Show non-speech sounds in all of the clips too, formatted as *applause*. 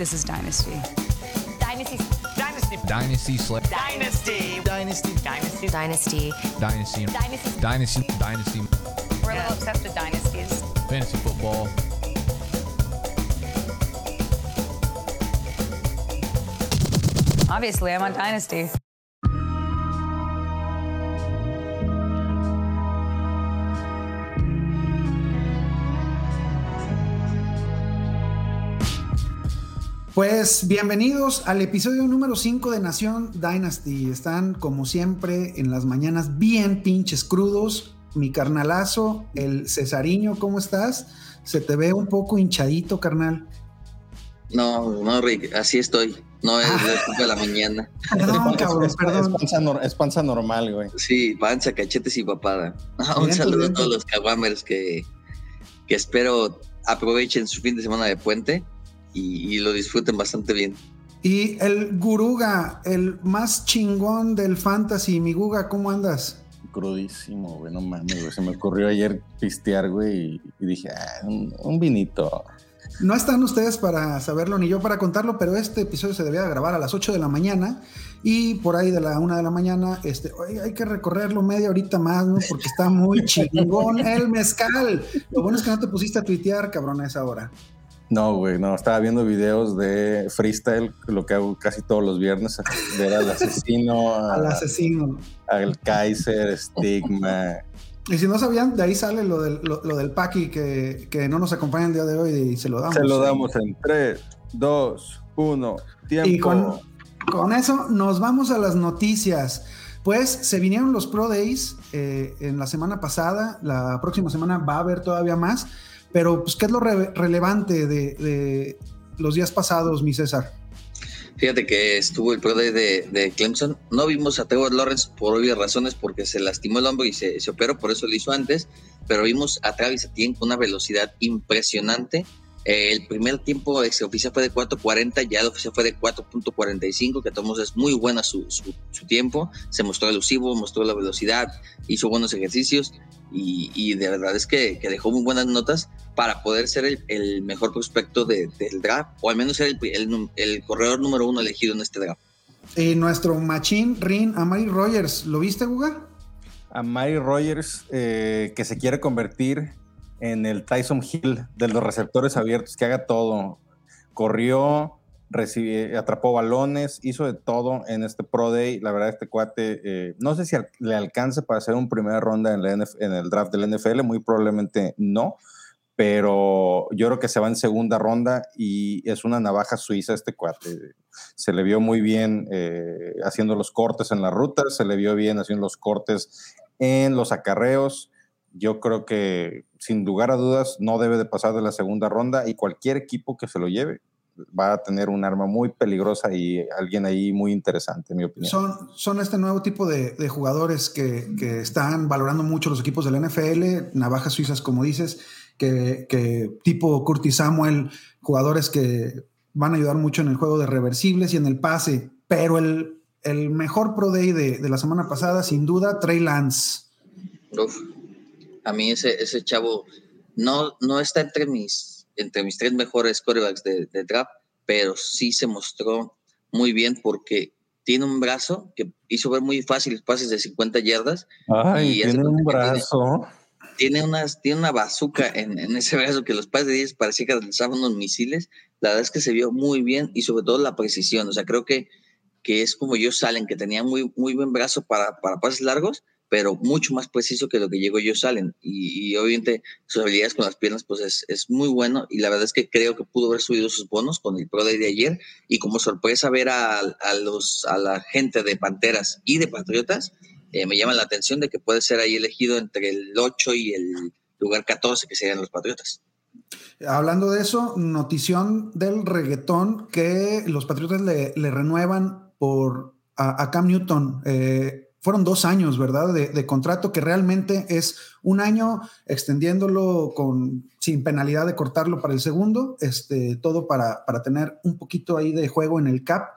This is Dynasty. Dynasty. Dynasty. Dynasty Slip. Dynasty. Dynasty. Dynasty. Dynasty. Dynasty. Dynasty. Dynasty. Dynasty. We're a little obsessed with dynasties. Fantasy football. Obviously, I'm on Dynasty. Pues bienvenidos al episodio número 5 de Nación Dynasty. Están como siempre en las mañanas bien pinches crudos. Mi carnalazo, el Cesariño, ¿cómo estás? Se te ve un poco hinchadito, carnal. No, no, Rick, así estoy. No es *laughs* las de la mañana. Perdón, cabrón, es, perdón. Es panza, nor- es panza normal, güey. Sí, panza, cachetes y papada. *laughs* Un Bien, saludo bien. a todos los caguamers que, que espero aprovechen su fin de semana de puente y, y lo disfruten bastante bien. Y el Guruga, el más chingón del fantasy, mi Guga, ¿cómo andas? Crudísimo, güey, no mames, güey. Se me ocurrió ayer pistear, güey, y, y dije, ah, un, un vinito. No están ustedes para saberlo ni yo para contarlo, pero este episodio se debía grabar a las 8 de la mañana y por ahí de la 1 de la mañana, este, hay que recorrerlo media horita más, ¿no? Porque está muy *laughs* chingón el mezcal. Lo bueno es que no te pusiste a tuitear, cabrón, a esa hora. No, güey, no, estaba viendo videos de freestyle, lo que hago casi todos los viernes, ver al asesino, *laughs* a- Al asesino. al Kaiser, Stigma. Y si no sabían, de ahí sale lo del, lo, lo del Paki que, que no nos acompaña el día de hoy y se lo damos. Se lo damos en 3, 2, 1, tiempo. Y con, con eso nos vamos a las noticias. Pues se vinieron los Pro Days eh, en la semana pasada, la próxima semana va a haber todavía más, pero pues ¿qué es lo re- relevante de, de los días pasados, mi César? Fíjate que estuvo el Pro de, Clemson. No vimos a Trevor Lawrence por obvias razones porque se lastimó el hombro y se, se operó, por eso lo hizo antes. Pero vimos a Travis Etienne con una velocidad impresionante. Eh, el primer tiempo extraoficial fue de 4.40, ya el oficial fue de 4.45, que tomos es muy buena su, su, su tiempo. Se mostró elusivo, mostró la velocidad, hizo buenos ejercicios y, y de verdad es que, que dejó muy buenas notas para poder ser el, el mejor prospecto de- del draft, o al menos ser el, el corredor número uno elegido en este draft. Y nuestro machín Rin Amari Rogers, ¿lo viste, Guga? A Mary Rogers, eh, que se quiere convertir en el Tyson Hill de los receptores abiertos, que haga todo. Corrió, atrapó balones, hizo de todo en este Pro Day. La verdad, este cuate, eh, no sé si le alcance para hacer un primera ronda en, la NF en el draft del NFL, muy probablemente no, pero yo creo que se va en segunda ronda y es una navaja suiza este cuate. Se le vio muy bien eh, haciendo los cortes en las rutas, se le vio bien haciendo los cortes en los acarreos. Yo creo que sin lugar a dudas no debe de pasar de la segunda ronda y cualquier equipo que se lo lleve va a tener un arma muy peligrosa y alguien ahí muy interesante, en mi opinión. Son, son este nuevo tipo de, de jugadores que, que están valorando mucho los equipos del NFL, navajas suizas, como dices, que, que tipo Curtis Samuel, jugadores que van a ayudar mucho en el juego de reversibles y en el pase. Pero el, el mejor Pro Day de, de la semana pasada, sin duda, Trey Lance. Uf, a mí ese, ese chavo no, no está entre mis, entre mis tres mejores corebacks de, de draft, pero sí se mostró muy bien porque tiene un brazo que hizo ver muy fácil pases de 50 yardas. Ay, Y hace tiene un tiene- brazo. Tiene, unas, tiene una bazooka en, en ese brazo que los pases de 10 parecía que lanzaban unos misiles. La verdad es que se vio muy bien y sobre todo la precisión. O sea, creo que, que es como yo Salen, que tenía muy, muy buen brazo para, para pases largos, pero mucho más preciso que lo que llegó yo Salen. Y, y obviamente sus habilidades con las piernas pues es, es muy bueno y la verdad es que creo que pudo haber subido sus bonos con el Pro Day de ayer y como sorpresa ver a, a los, a la gente de Panteras y de Patriotas, eh, me llama la atención de que puede ser ahí elegido entre el 8 y el lugar 14 que serían los Patriotas. Hablando de eso, notición del reggaetón que los Patriotas le, le renuevan por a, Cam Newton. Eh, fueron dos años, ¿verdad? De, contrato que realmente es un año extendiéndolo con sin penalidad de cortarlo para el segundo, este, todo para, para tener un poquito ahí de juego en el cap.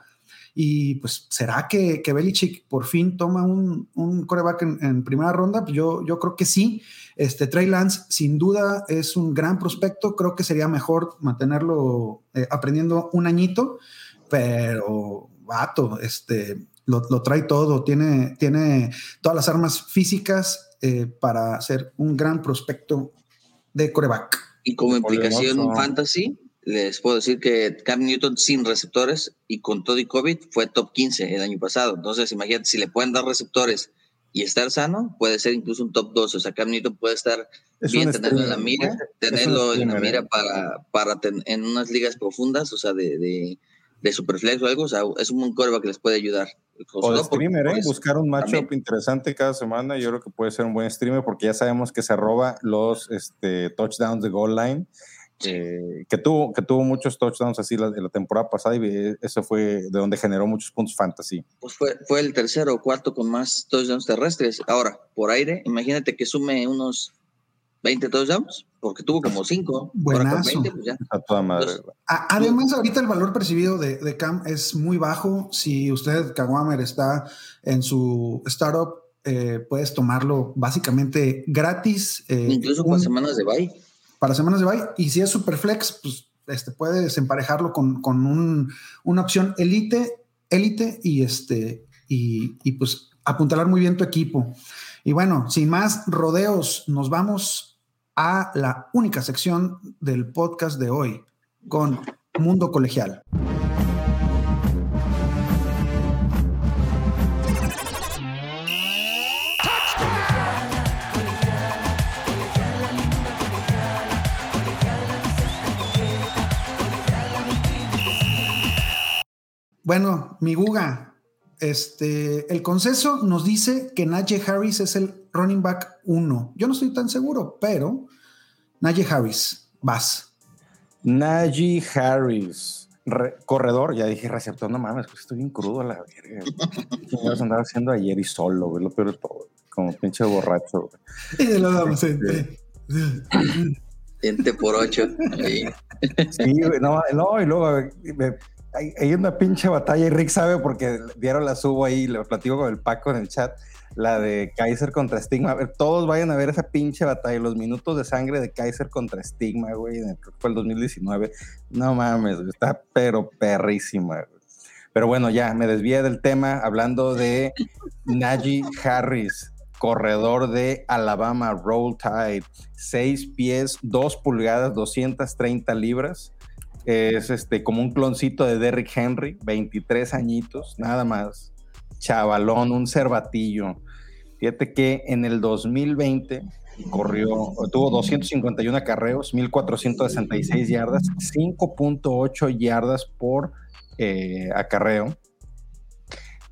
Y pues, ¿será que, que Belichick por fin toma un, un coreback en, en, primera ronda? Pues yo, yo creo que sí. Este Trey Lance, sin duda, es un gran prospecto. Creo que sería mejor mantenerlo eh, aprendiendo un añito, pero vato, este, lo, lo, trae todo, tiene, tiene todas las armas físicas eh, para ser un gran prospecto de coreback. Y como implicación fantasy, les puedo decir que Cam Newton sin receptores y con todo y COVID fue top 15 el año pasado. Entonces, imagínate, si le pueden dar receptores y estar sano, puede ser incluso un top 12. O sea, Cam Newton puede estar es bien, tenerlo en la mira, ¿eh? tenerlo en la mira ¿eh? para, para ten, en unas ligas profundas, o sea, de, de, de superflex o algo. O sea, es un coreback que les puede ayudar. O de streamer, ¿eh? buscar un matchup interesante cada semana. Yo creo que puede ser un buen streamer porque ya sabemos que se roba los este, touchdowns de goal line. Eh, que, tuvo, que tuvo muchos touchdowns así la, la, temporada pasada y eso fue de donde generó muchos puntos fantasy. Pues fue, fue el tercero o cuarto con más touchdowns terrestres. Ahora, por aire, imagínate que sume unos 20 touchdowns, porque tuvo como 5. Buenazo. 20, pues ya. A toda madre. Entonces, Además, ahorita el valor percibido de, de, Cam es muy bajo. Si usted, Kawamer, está en su startup, eh, puedes tomarlo básicamente gratis. Eh, Incluso con semanas de bye para semanas de bye. Y si es Superflex, pues este, puedes emparejarlo con, con un, una opción elite, élite y, este, y, y pues apuntalar muy bien tu equipo. Y bueno, sin más rodeos, nos vamos a la única sección del podcast de hoy con Mundo Colegial. Bueno, mi Guga, este, el consenso nos dice que Najee Harris es el running back uno. Yo no estoy tan seguro, pero Najee Harris, vas. Najee Harris, Re corredor, ya dije receptor, no mames, pues estoy bien crudo a la verga. *laughs* Yo andaba haciendo ayer y solo, güey, lo peor de todo, como pinche borracho. Güey. Y lo damos. Ente *clears throat* por ocho. Ahí. Sí, güey, no, no, y luego me, hay, hay, una pinche batalla y Rick sabe porque dieron la subo ahí, lo platico con el Paco en el chat, la de Kaiser contra Stigma. A ver, todos vayan a ver esa pinche batalla, los minutos de sangre de Kaiser contra Stigma, güey, fue el 2019. No mames, está pero perrísima, güey. Pero bueno, ya me desvié del tema hablando de *laughs* Najee Harris, corredor de Alabama, Roll Tide, 6 pies, 2 pulgadas, 230 libras es este, como un cloncito de Derrick Henry, 23 añitos, nada más. Chavalón, un cervatillo. Fíjate que en el 2020 corrió, tuvo 251 acarreos, 1466 yardas, 5.8 yardas por eh, acarreo,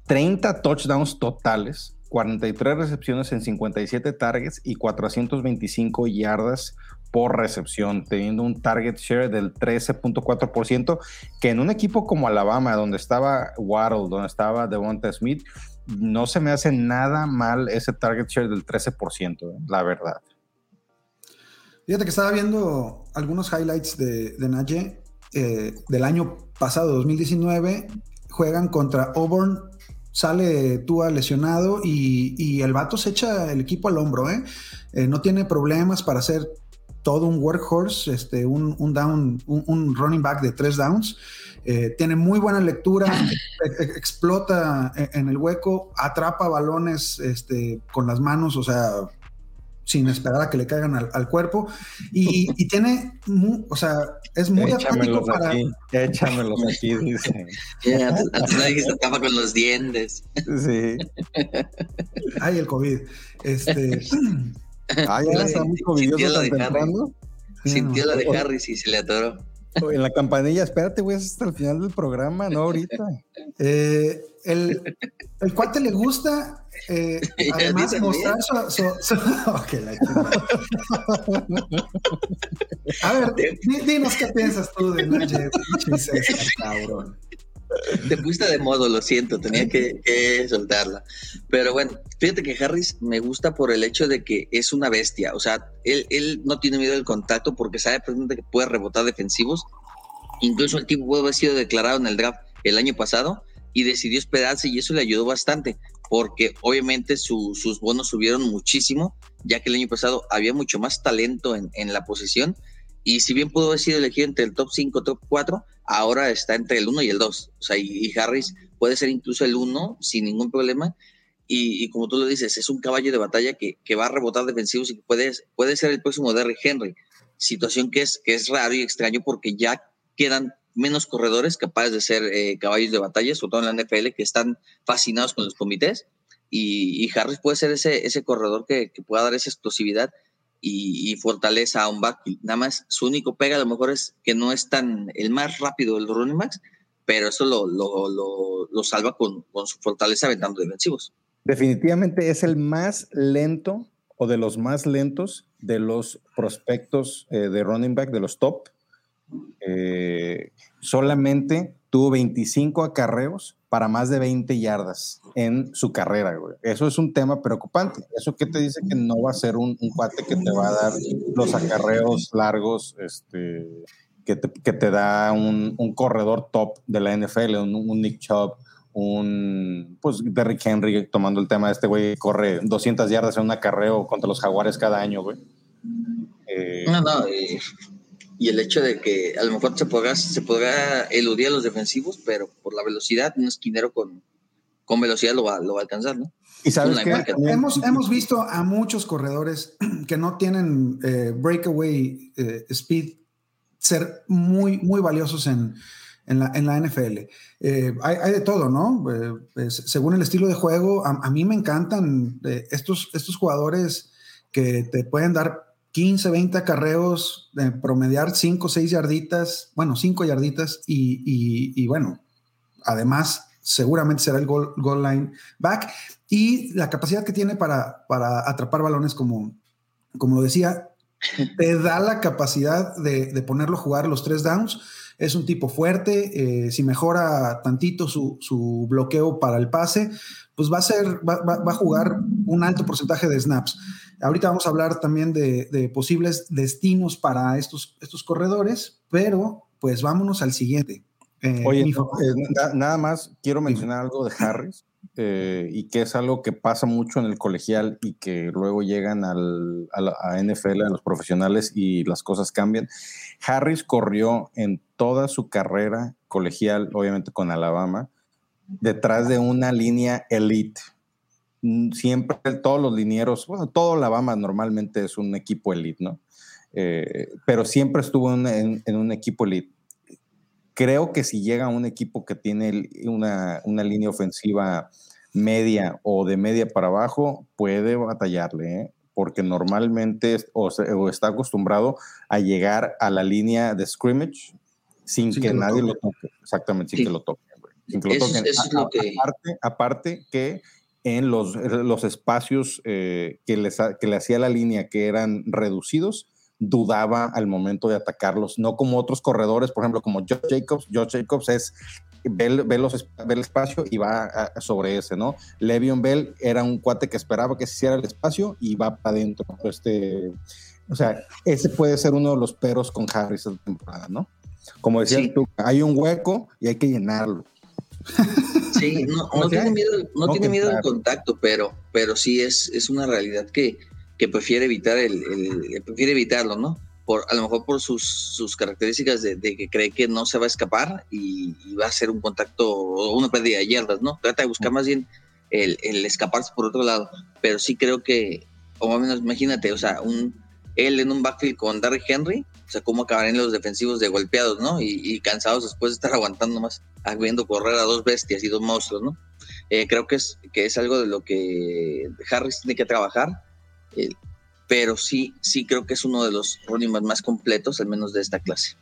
30 touchdowns totales, 43 recepciones en 57 targets y 425 yardas por recepción, teniendo un target share del 13.4%, que en un equipo como Alabama, donde estaba Waddle, donde estaba Devonta Smith, no se me hace nada mal ese target share del 13%, la verdad. Fíjate que estaba viendo algunos highlights de, de Naye eh, del año pasado, 2019. Juegan contra Auburn, sale Tua lesionado y, y, el vato se echa el equipo al hombro, ¿eh? Eh, no tiene problemas para hacer todo un workhorse, este, un, un down, un, un, running back de tres downs. Eh, tiene muy buena lectura, *laughs* explota en el hueco, atrapa balones este, con las manos, o sea, sin esperar a que le caigan al, al cuerpo. Y, y, tiene, muy, o sea, es muy Échamelos para... aquí, échamelos aquí, *laughs* dice. Yeah, nadie se tapa con los dientes. Sí. Ay, el COVID. Este. *laughs* Ah, ya *laughs* está muy covidioso tan temprano. Sintió la de Harris y se le atoró. En la campanilla, espérate, güey, hasta el final del programa, no ahorita. Eh, el, el cuate le gusta, eh, *laughs* además, mostrar su. su, su *laughs* okay, la A ver, dinos qué piensas tú de César, cabrón. Te pusiste de modo, lo siento, tenía que, soltarla. Pero bueno, fíjate que Harris me gusta por el hecho de que es una bestia. O sea, él, él no tiene miedo del contacto porque sabe perfectamente que puede rebotar defensivos. Incluso el tipo puede haber sido declarado en el draft el año pasado y decidió esperarse y eso le ayudó bastante porque obviamente su- sus bonos subieron muchísimo, ya que el año pasado había mucho más talento en, en la posición y si bien pudo haber sido elegido entre el top 5, top 4, ahora está entre el 1 y el 2. O sea, y, Harris puede ser incluso el 1 sin ningún problema. Y, como tú lo dices, es un caballo de batalla que, que va a rebotar defensivos y puede, puede ser el próximo Derrick Henry. Situación que es, que es raro y extraño porque ya quedan menos corredores capaces de ser eh, caballos de batalla, sobre todo en la NFL, que están fascinados con los comités. Y, y Harris puede ser ese, ese corredor que, que pueda dar esa explosividad y, fortaleza a un backfield. Nada más, su único pega a lo mejor es que no es tan el más rápido de los running backs, pero eso lo, lo, lo, lo salva con, con su fortaleza aventando defensivos. Definitivamente es el más lento o de los más lentos de los prospectos eh, de running back, de los top. Eh, solamente tuvo 25 acarreos para más de 20 yardas en su carrera, güey. Eso es un tema preocupante. ¿Eso qué te dice que no va a ser un, un cuate que te va a dar los acarreos largos, este, que, te, que te da un, un, corredor top de la NFL, un, un Nick Chubb, un pues Derrick Henry tomando el tema de este güey corre 200 yardas en un acarreo contra los jaguares cada año, güey. Eh, no, no, eh, y el hecho de que a lo mejor se podrá, se podrá eludir a los defensivos, pero por la velocidad, un esquinero con, con velocidad lo va, lo va a alcanzar, ¿no? Y sabes que hemos, hemos visto a muchos corredores *clears throat* que no tienen eh, breakaway eh, speed ser muy, muy valiosos en, en, la, en la, NFL. Eh, hay, hay, de todo, ¿no? Según el estilo de juego, a, a mí me encantan estos, estos jugadores que te pueden dar 15, 20 acarreos, de promediar 5, 6 yarditas, bueno, 5 yarditas y, y, y, bueno, además seguramente será el goal, goal, line back y la capacidad que tiene para, para atrapar balones como, como lo decía, *laughs* te da la capacidad de, de, ponerlo a jugar los tres downs. Es un tipo fuerte, eh, si mejora tantito su, su, bloqueo para el pase, pues va a, ser, va, va, va a jugar un alto porcentaje de snaps. Ahorita vamos a hablar también de, de, posibles destinos para estos, estos corredores, pero pues vámonos al siguiente. Eh, Oye, eh, na, nada más quiero mencionar algo de Harris eh, y que es algo que pasa mucho en el colegial y que luego llegan al, a, la, a NFL, a los profesionales y las cosas cambian. Harris corrió en toda su carrera colegial, obviamente con Alabama, detrás de una línea elite siempre todos los linieros, bueno, todo Alabama normalmente es un equipo elite, ¿no? Eh, pero siempre estuvo en, en, en, un equipo elite. Creo que si llega un equipo que tiene una, una, línea ofensiva media o de media para abajo, puede batallarle, ¿eh? porque normalmente o, se, o, está acostumbrado a llegar a la línea de scrimmage sin, sin que, que nadie lo toque. Exactamente, sin sí. que lo toquen. Sin que lo toquen. Eso, eso es lo que... aparte, aparte que en los, los espacios eh, que, les, que le hacía la línea que eran reducidos, dudaba al momento de atacarlos, no como otros corredores, por ejemplo, como Josh Jacobs. Josh Jacobs es, ve, ve, los, ve el espacio y va a, sobre ese, ¿no? Le'Veon Bell era un cuate que esperaba que se hiciera el espacio y va para adentro. Este, o sea, ese puede ser uno de los peros con Harris esta temporada, ¿no? Como decías sí. tú, hay un hueco y hay que llenarlo. *laughs* Sí, *laughs* no, no tiene miedo, no, no tiene miedo al contacto, pero, pero sí es, es una realidad que, que prefiere evitar el, el, prefiere evitarlo, ¿no? Por, a lo mejor por sus, sus características de, de, que cree que no se va a escapar y, y, va a ser un contacto o una pérdida de yardas, ¿no? Trata de buscar más bien el, el, escaparse por otro lado, pero sí creo que, o más o menos, imagínate, o sea, un, él en un backfield con Derrick Henry, o sea, cómo acabarían los defensivos de golpeados, ¿no? Y, cansados después de estar *laughs* aguantando más, viendo correr a dos bestias y dos monstruos, ¿no? Eh, creo que es, que es algo de lo que Harris tiene que trabajar, eh, pero sí, sí creo que es uno de los running más completos, al menos de esta clase.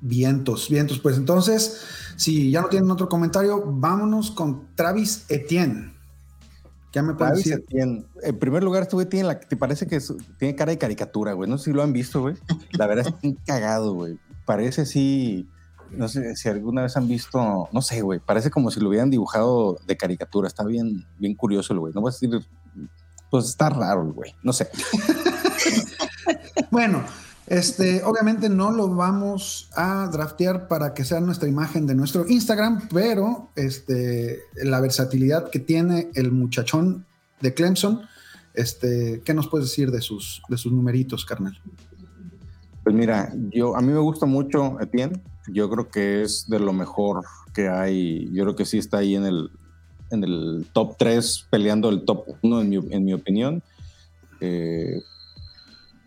Vientos, vientos. Pues entonces, si ya no tienen otro comentario, vámonos con Travis Etienne. ¿Qué me puede decir? Etienne. En primer lugar, este güey tiene la, te parece que es, tiene cara de caricatura, güey. No sé si lo han visto, güey. La verdad es que cagado, güey. Parece así, no sé si alguna vez han visto, no sé, güey. Parece como si lo hubieran dibujado de caricatura. Está bien, bien curioso el güey. No voy a decir, pues está raro el güey. No sé. *laughs* bueno, Este, obviamente no lo vamos a draftear para que sea nuestra imagen de nuestro Instagram, pero este, la versatilidad que tiene el muchachón de Clemson, este, ¿qué nos puedes decir de sus, de sus numeritos, carnal? Pues mira, yo a mí me gusta mucho Etienne. Yo creo que es de lo mejor que hay. Yo creo que sí está ahí en el, en el top 3, peleando el top 1, en mi, en mi opinión. Eh,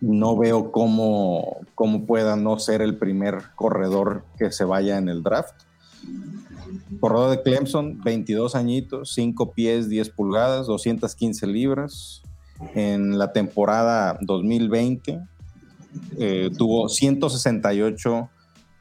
no veo cómo, cómo pueda no ser el primer corredor que se vaya en el draft. Corredor de Clemson, 22 añitos, 5 pies, 10 pulgadas, 215 libras. En la temporada 2020 eh, tuvo 168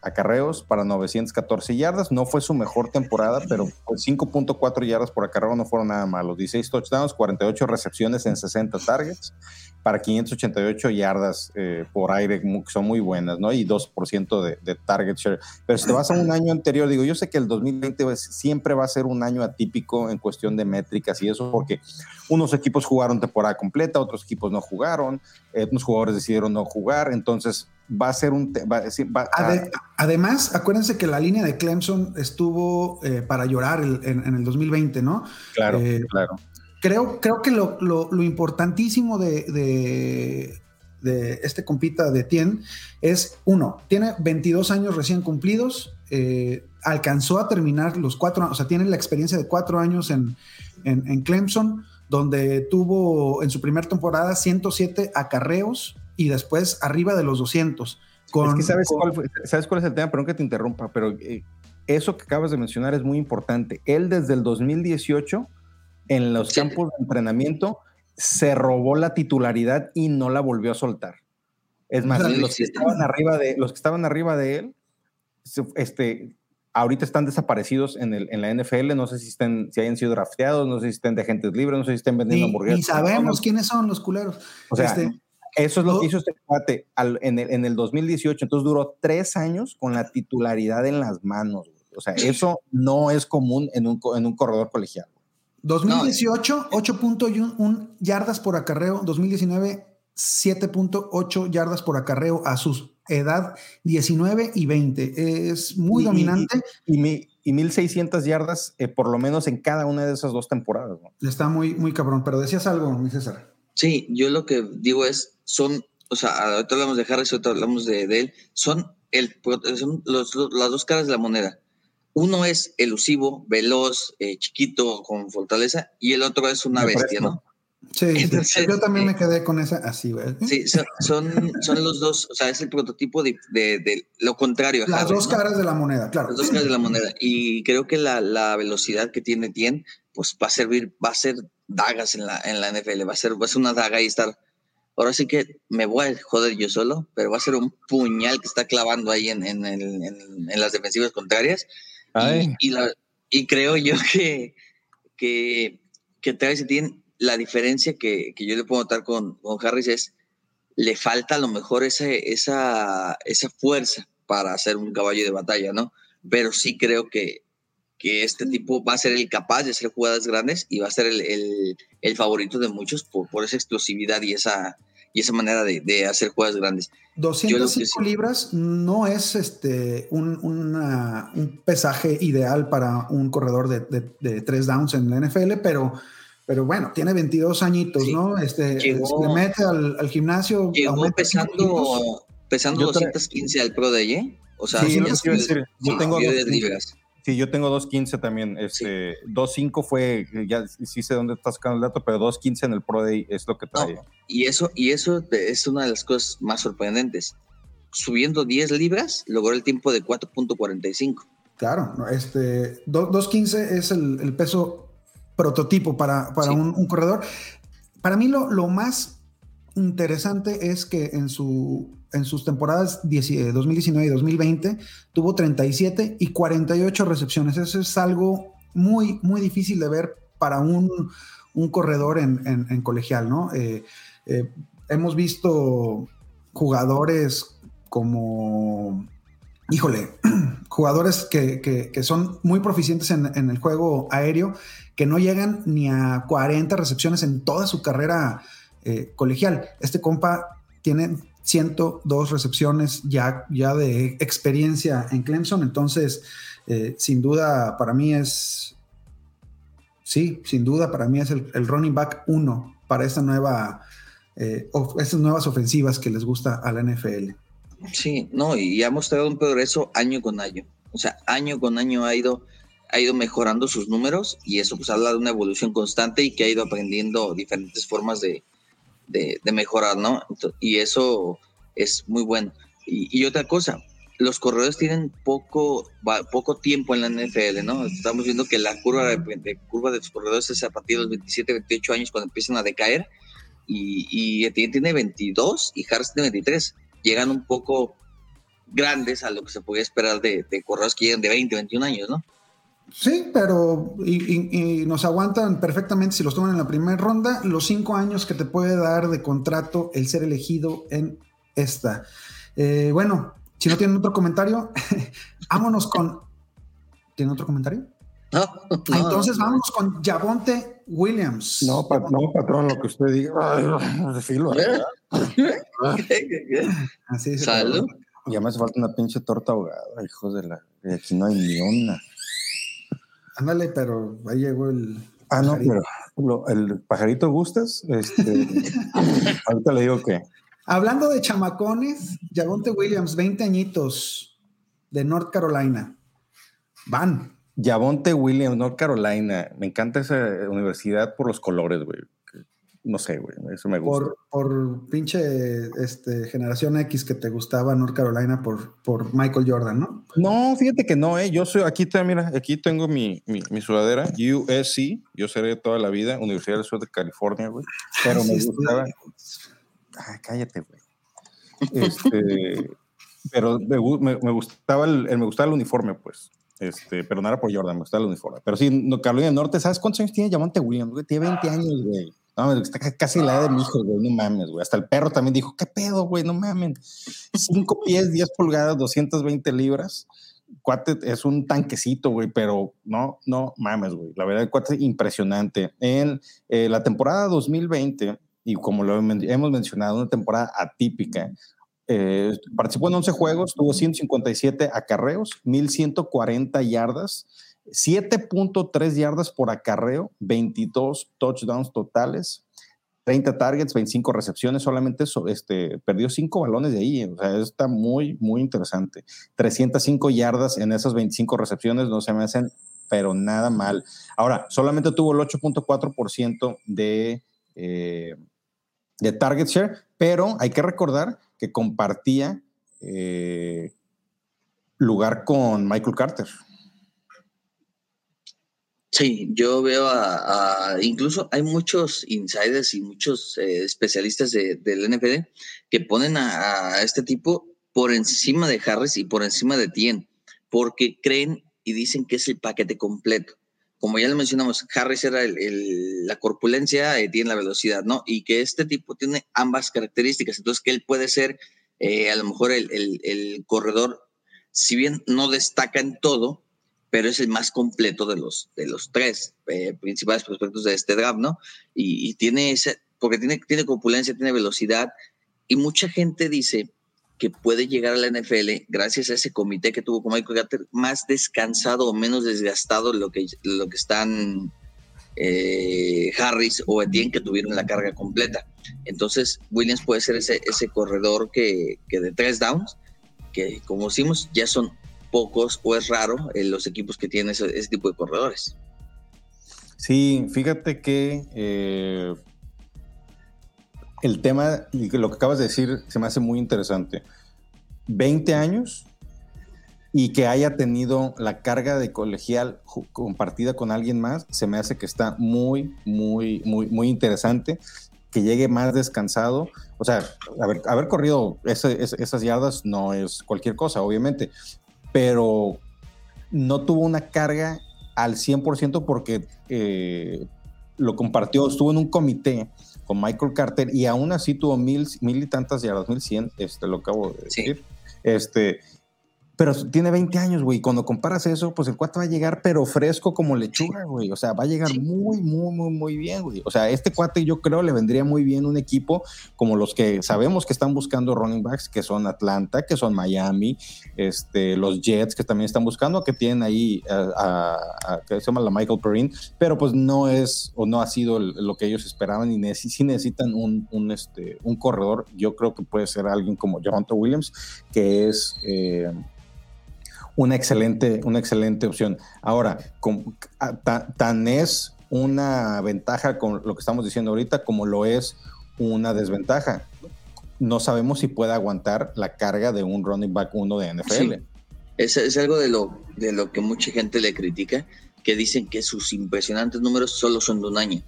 acarreos para 914 yardas. No fue su mejor temporada, pero 5.4 yardas por acarreo no fueron nada malos. 16 touchdowns, 48 recepciones en 60 targets para 588 yardas eh, por aire, que son muy buenas, ¿no? Y 2% de, de, target share. Pero si te vas a un año anterior, digo, yo sé que el 2020 siempre va a ser un año atípico en cuestión de métricas y eso, porque unos equipos jugaron temporada completa, otros equipos no jugaron, eh, unos jugadores decidieron no jugar, entonces va a ser un... Va, va a, además, acuérdense que la línea de Clemson estuvo eh, para llorar el, en, en, el 2020, ¿no? Claro, eh, claro. Creo, creo que lo, lo, lo importantísimo de, de, de, este compita de Tien es, uno, tiene 22 años recién cumplidos, eh, alcanzó a terminar los cuatro, o sea, tiene la experiencia de cuatro años en, en, en Clemson, donde tuvo en su primera temporada 107 acarreos y después arriba de los 200. Con, es que sabes, con, cuál, fue, sabes cuál es el tema, perdón que te interrumpa, pero eh, eso que acabas de mencionar es muy importante. Él desde el 2018 en los sí. campos de entrenamiento se robó la titularidad y no la volvió a soltar. Es más, los, que estaban arriba de, los que estaban arriba de él, este, ahorita están desaparecidos en, el, en la NFL, no sé si, estén, si hayan sido drafteados, no sé si estén de agentes libres, no sé si estén vendiendo ni, hamburguesas. Ni sabemos quiénes son los culeros. O sea, este, eso es lo que hizo este cuate en, el, en el 2018, entonces duró tres años con la titularidad en las manos. O sea, eso no es común en un, en un corredor colegial. 2018, no. 8.1 yardas por acarreo. 2019, 7.8 yardas por acarreo a su edad 19 y 20. Es muy y, dominante. Y, y, y 1.600 yardas eh, por lo menos en cada una de esas dos temporadas. ¿no? Está muy, muy cabrón. Pero decías algo, mi César. Sí, yo lo que digo es, son, o sea, ahorita hablamos de Harris, ahorita hablamos de, de él, son, el, son los, los, las dos caras de la moneda uno es elusivo, veloz, eh, chiquito, con fortaleza, y el otro es una bestia, ¿no? Sí, Entonces, yo también eh, me quedé con esa así, ¿verdad? Sí, son, son, son, los dos, o sea, es el prototipo de, de, de lo contrario. Las dos ¿no? caras de la moneda, claro. Las dos caras de la moneda. Y creo que la, la velocidad que tiene Tien, pues va a servir, va a ser dagas en la, en la NFL, va a ser, va a ser una daga y estar. Ahora sí que me voy a joder yo solo, pero va a ser un puñal que está clavando ahí en, en, en, en las defensivas contrarias. Y, y, creo yo *laughs* que, que, que Travis Etienne, la diferencia que, que, yo le puedo notar con, con Harris es, le falta a lo mejor esa, esa, esa fuerza para hacer un caballo de batalla, ¿no? Pero sí creo que, que este tipo va a ser el capaz de hacer jugadas grandes y va a ser el, el, el favorito de muchos por, por esa explosividad y esa, y esa manera de, de hacer jugadas grandes. 205 sí. libras no es este un, una, un, pesaje ideal para un corredor de, de, de, tres downs en la NFL, pero, pero bueno, tiene 22 añitos, sí. ¿no? Este, llegó, se mete al, al gimnasio. Llegó pesando, pesando 215 al Pro Day, ¿eh? O sea, sí, yo, decir, yo tengo libras. Sí, yo tengo 2.15 también. Este, sí. 2.5 fue, ya sí sé dónde estás sacando el dato, pero 2.15 en el Pro Day es lo que trae. No, y, eso, y eso es una de las cosas más sorprendentes. Subiendo 10 libras, logró el tiempo de 4.45. Claro, este, 2.15 es el, el, peso prototipo para, para sí. un, un, corredor. Para mí lo, lo más interesante es que en su en sus temporadas 2019 y 2020 tuvo 37 y 48 recepciones. Eso es algo muy, muy difícil de ver para un, un corredor en, en, colegial, ¿no? Eh, eh, hemos visto jugadores como, híjole, *clears throat* jugadores que, que, son muy proficientes en, en, el juego aéreo, que no llegan ni a 40 recepciones en toda su carrera eh, colegial. Este compa tiene 102 recepciones ya, ya de experiencia en Clemson. Entonces, eh, sin duda, para mí es, sí, sin duda, para mí es el, el running back uno para esta nueva, eh, estas nuevas ofensivas que les gusta a la NFL. Sí, no, y ha mostrado un progreso año con año. O sea, año con año ha ido, ha ido mejorando sus números y eso pues habla de una evolución constante y que ha ido aprendiendo diferentes formas de, de, de mejorar, ¿no? Y eso es muy bueno. Y, y otra cosa, los corredores tienen poco, poco tiempo en la NFL, ¿no? Estamos viendo que la curva de, curva de los corredores es a partir de los 27, 28 años cuando empiezan a decaer y, y Etienne tiene 22 y Harris tiene 23. Llegan un poco grandes a lo que se podía esperar de corredores que llegan de 20, 21 años, ¿no? Sí, pero y, y- y nos aguantan perfectamente si los toman en la primera ronda los cinco años que te puede dar de contrato el ser elegido en esta. Eh, bueno, si no tienen otro comentario, *laughs* vámonos con. ¿Tienen otro comentario? No, Ah, no, Entonces no. vámonos con Javonte Williams. No, no, patrón, lo que usted diga. Ay, de filo, ¿verdad? Así es. Salud. Ya me hace falta una pinche torta ahogada, hijos de la. y Aquí no hay ni una. Ándale, pero ahí llegó el. Ah, no, pero lo- el pajarito gustas, este, *laughs* ahorita le digo que Hablando de chamacones, Javonte Williams, 20 añitos de North Carolina. Van. Javonte Williams, North Carolina, me encanta esa universidad por los colores, güey. No sé, güey, eso me gusta. por, por pinche este, generación X que te gustaba North Carolina por, por Michael Jordan, ¿no? No, fíjate que no, eh. Yo soy, aquí está, mira, aquí tengo mi, mi, mi sudadera, USC, yo seré toda la vida, Universidad del Sur de California, güey. Pero me Sí, gustaba. Ah, cállate, güey. Este, pero me, me- me gustaba el, el- me gustaba el uniforme, pues. Este, pero no era por Jordan, me gustaba el uniforme. Pero sí, no, Carolina del Norte, ¿sabes cuántos años tiene Javonte Williams? güey? Tiene 20 años, güey. No, está ca- casi la edad de mi hijo, güey. No mames, güey. Hasta el perro también dijo, ¿qué pedo, güey? No mames. 5 pies, 10 pulgadas, 220 libras. Cuate es un tanquecito, güey, pero no, no mames, güey. La verdad, el cuate es impresionante. En eh, la temporada 2020, y como lo hemos mencionado, una temporada atípica, eh, participó en 11 juegos, tuvo 157 acarreos, 1140 yardas, 7.3 yardas por acarreo, 22 touchdowns totales, 30 targets, 25 recepciones, solamente este, perdió 5 balones de ahí, o sea, está muy, muy interesante. 305 yardas en esas 25 recepciones no se me hacen, pero nada mal. Ahora, solamente tuvo el 8.4% de, eh, target share, pero hay que recordar que compartía eh, lugar con Michael Carter. Sí, yo veo a, incluso hay muchos insiders y muchos eh, especialistas de, del NFL que ponen a, este tipo por encima de Harris y por encima de Tien, porque creen y dicen que es el paquete completo. Como ya lo mencionamos, Harris era el- la corpulencia, eh, tiene la velocidad, ¿no? Y que este tipo tiene ambas características, entonces que él puede ser eh, a lo mejor el- el corredor, si bien no destaca en todo, pero es el más completo de los, de los tres eh, principales prospectos de este draft, ¿no? Y, y tiene ese, porque tiene, tiene corpulencia, tiene velocidad, y mucha gente dice que puede llegar a la NFL gracias a ese comité que tuvo con Michael Carter más descansado o menos desgastado de lo que, lo que están eh, Harris o Etienne que tuvieron la carga completa. Entonces, Williams puede ser ese, ese corredor que, que de tres downs, que como decimos, ya son pocos o es raro en los equipos que tienen ese, tipo de corredores. Sí, fíjate que eh, el tema y lo que acabas de decir se me hace muy interesante. 20 años y que haya tenido la carga de colegial compartida con alguien más, se me hace que está muy, muy, muy, muy interesante. Que llegue más descansado. O sea, haber, corrido esas yardas no es cualquier cosa, obviamente, pero no tuvo una carga al 100% porque eh, lo compartió, estuvo en un comité con Michael Carter y aún así tuvo mil, mil y tantas yardas, mil cien, este, lo acabo de Sí. decir. Este, pero tiene 20 años, güey. Cuando comparas eso, pues el cuate va a llegar, pero fresco como lechuga, güey. O sea, va a llegar muy, muy, muy, muy bien, güey. O sea, este cuate yo creo le vendría muy bien un equipo como los que sabemos que están buscando running backs, que son Atlanta, que son Miami, este, los Jets, que también están buscando, que tienen ahí a, a, que se llama la Michael Perrin, pero pues no es o no ha sido lo que ellos esperaban y si necesitan un, un, este, un corredor. Yo creo que puede ser alguien como Javonte Williams, que es... Eh, una excelente, una excelente opción. Ahora, tan es una ventaja con lo que estamos diciendo ahorita como lo es una desventaja. No sabemos si puede aguantar la carga de un running back uno de NFL. Es, es, algo de lo, de lo que mucha gente le critica, que dicen que sus impresionantes números solo son de un año,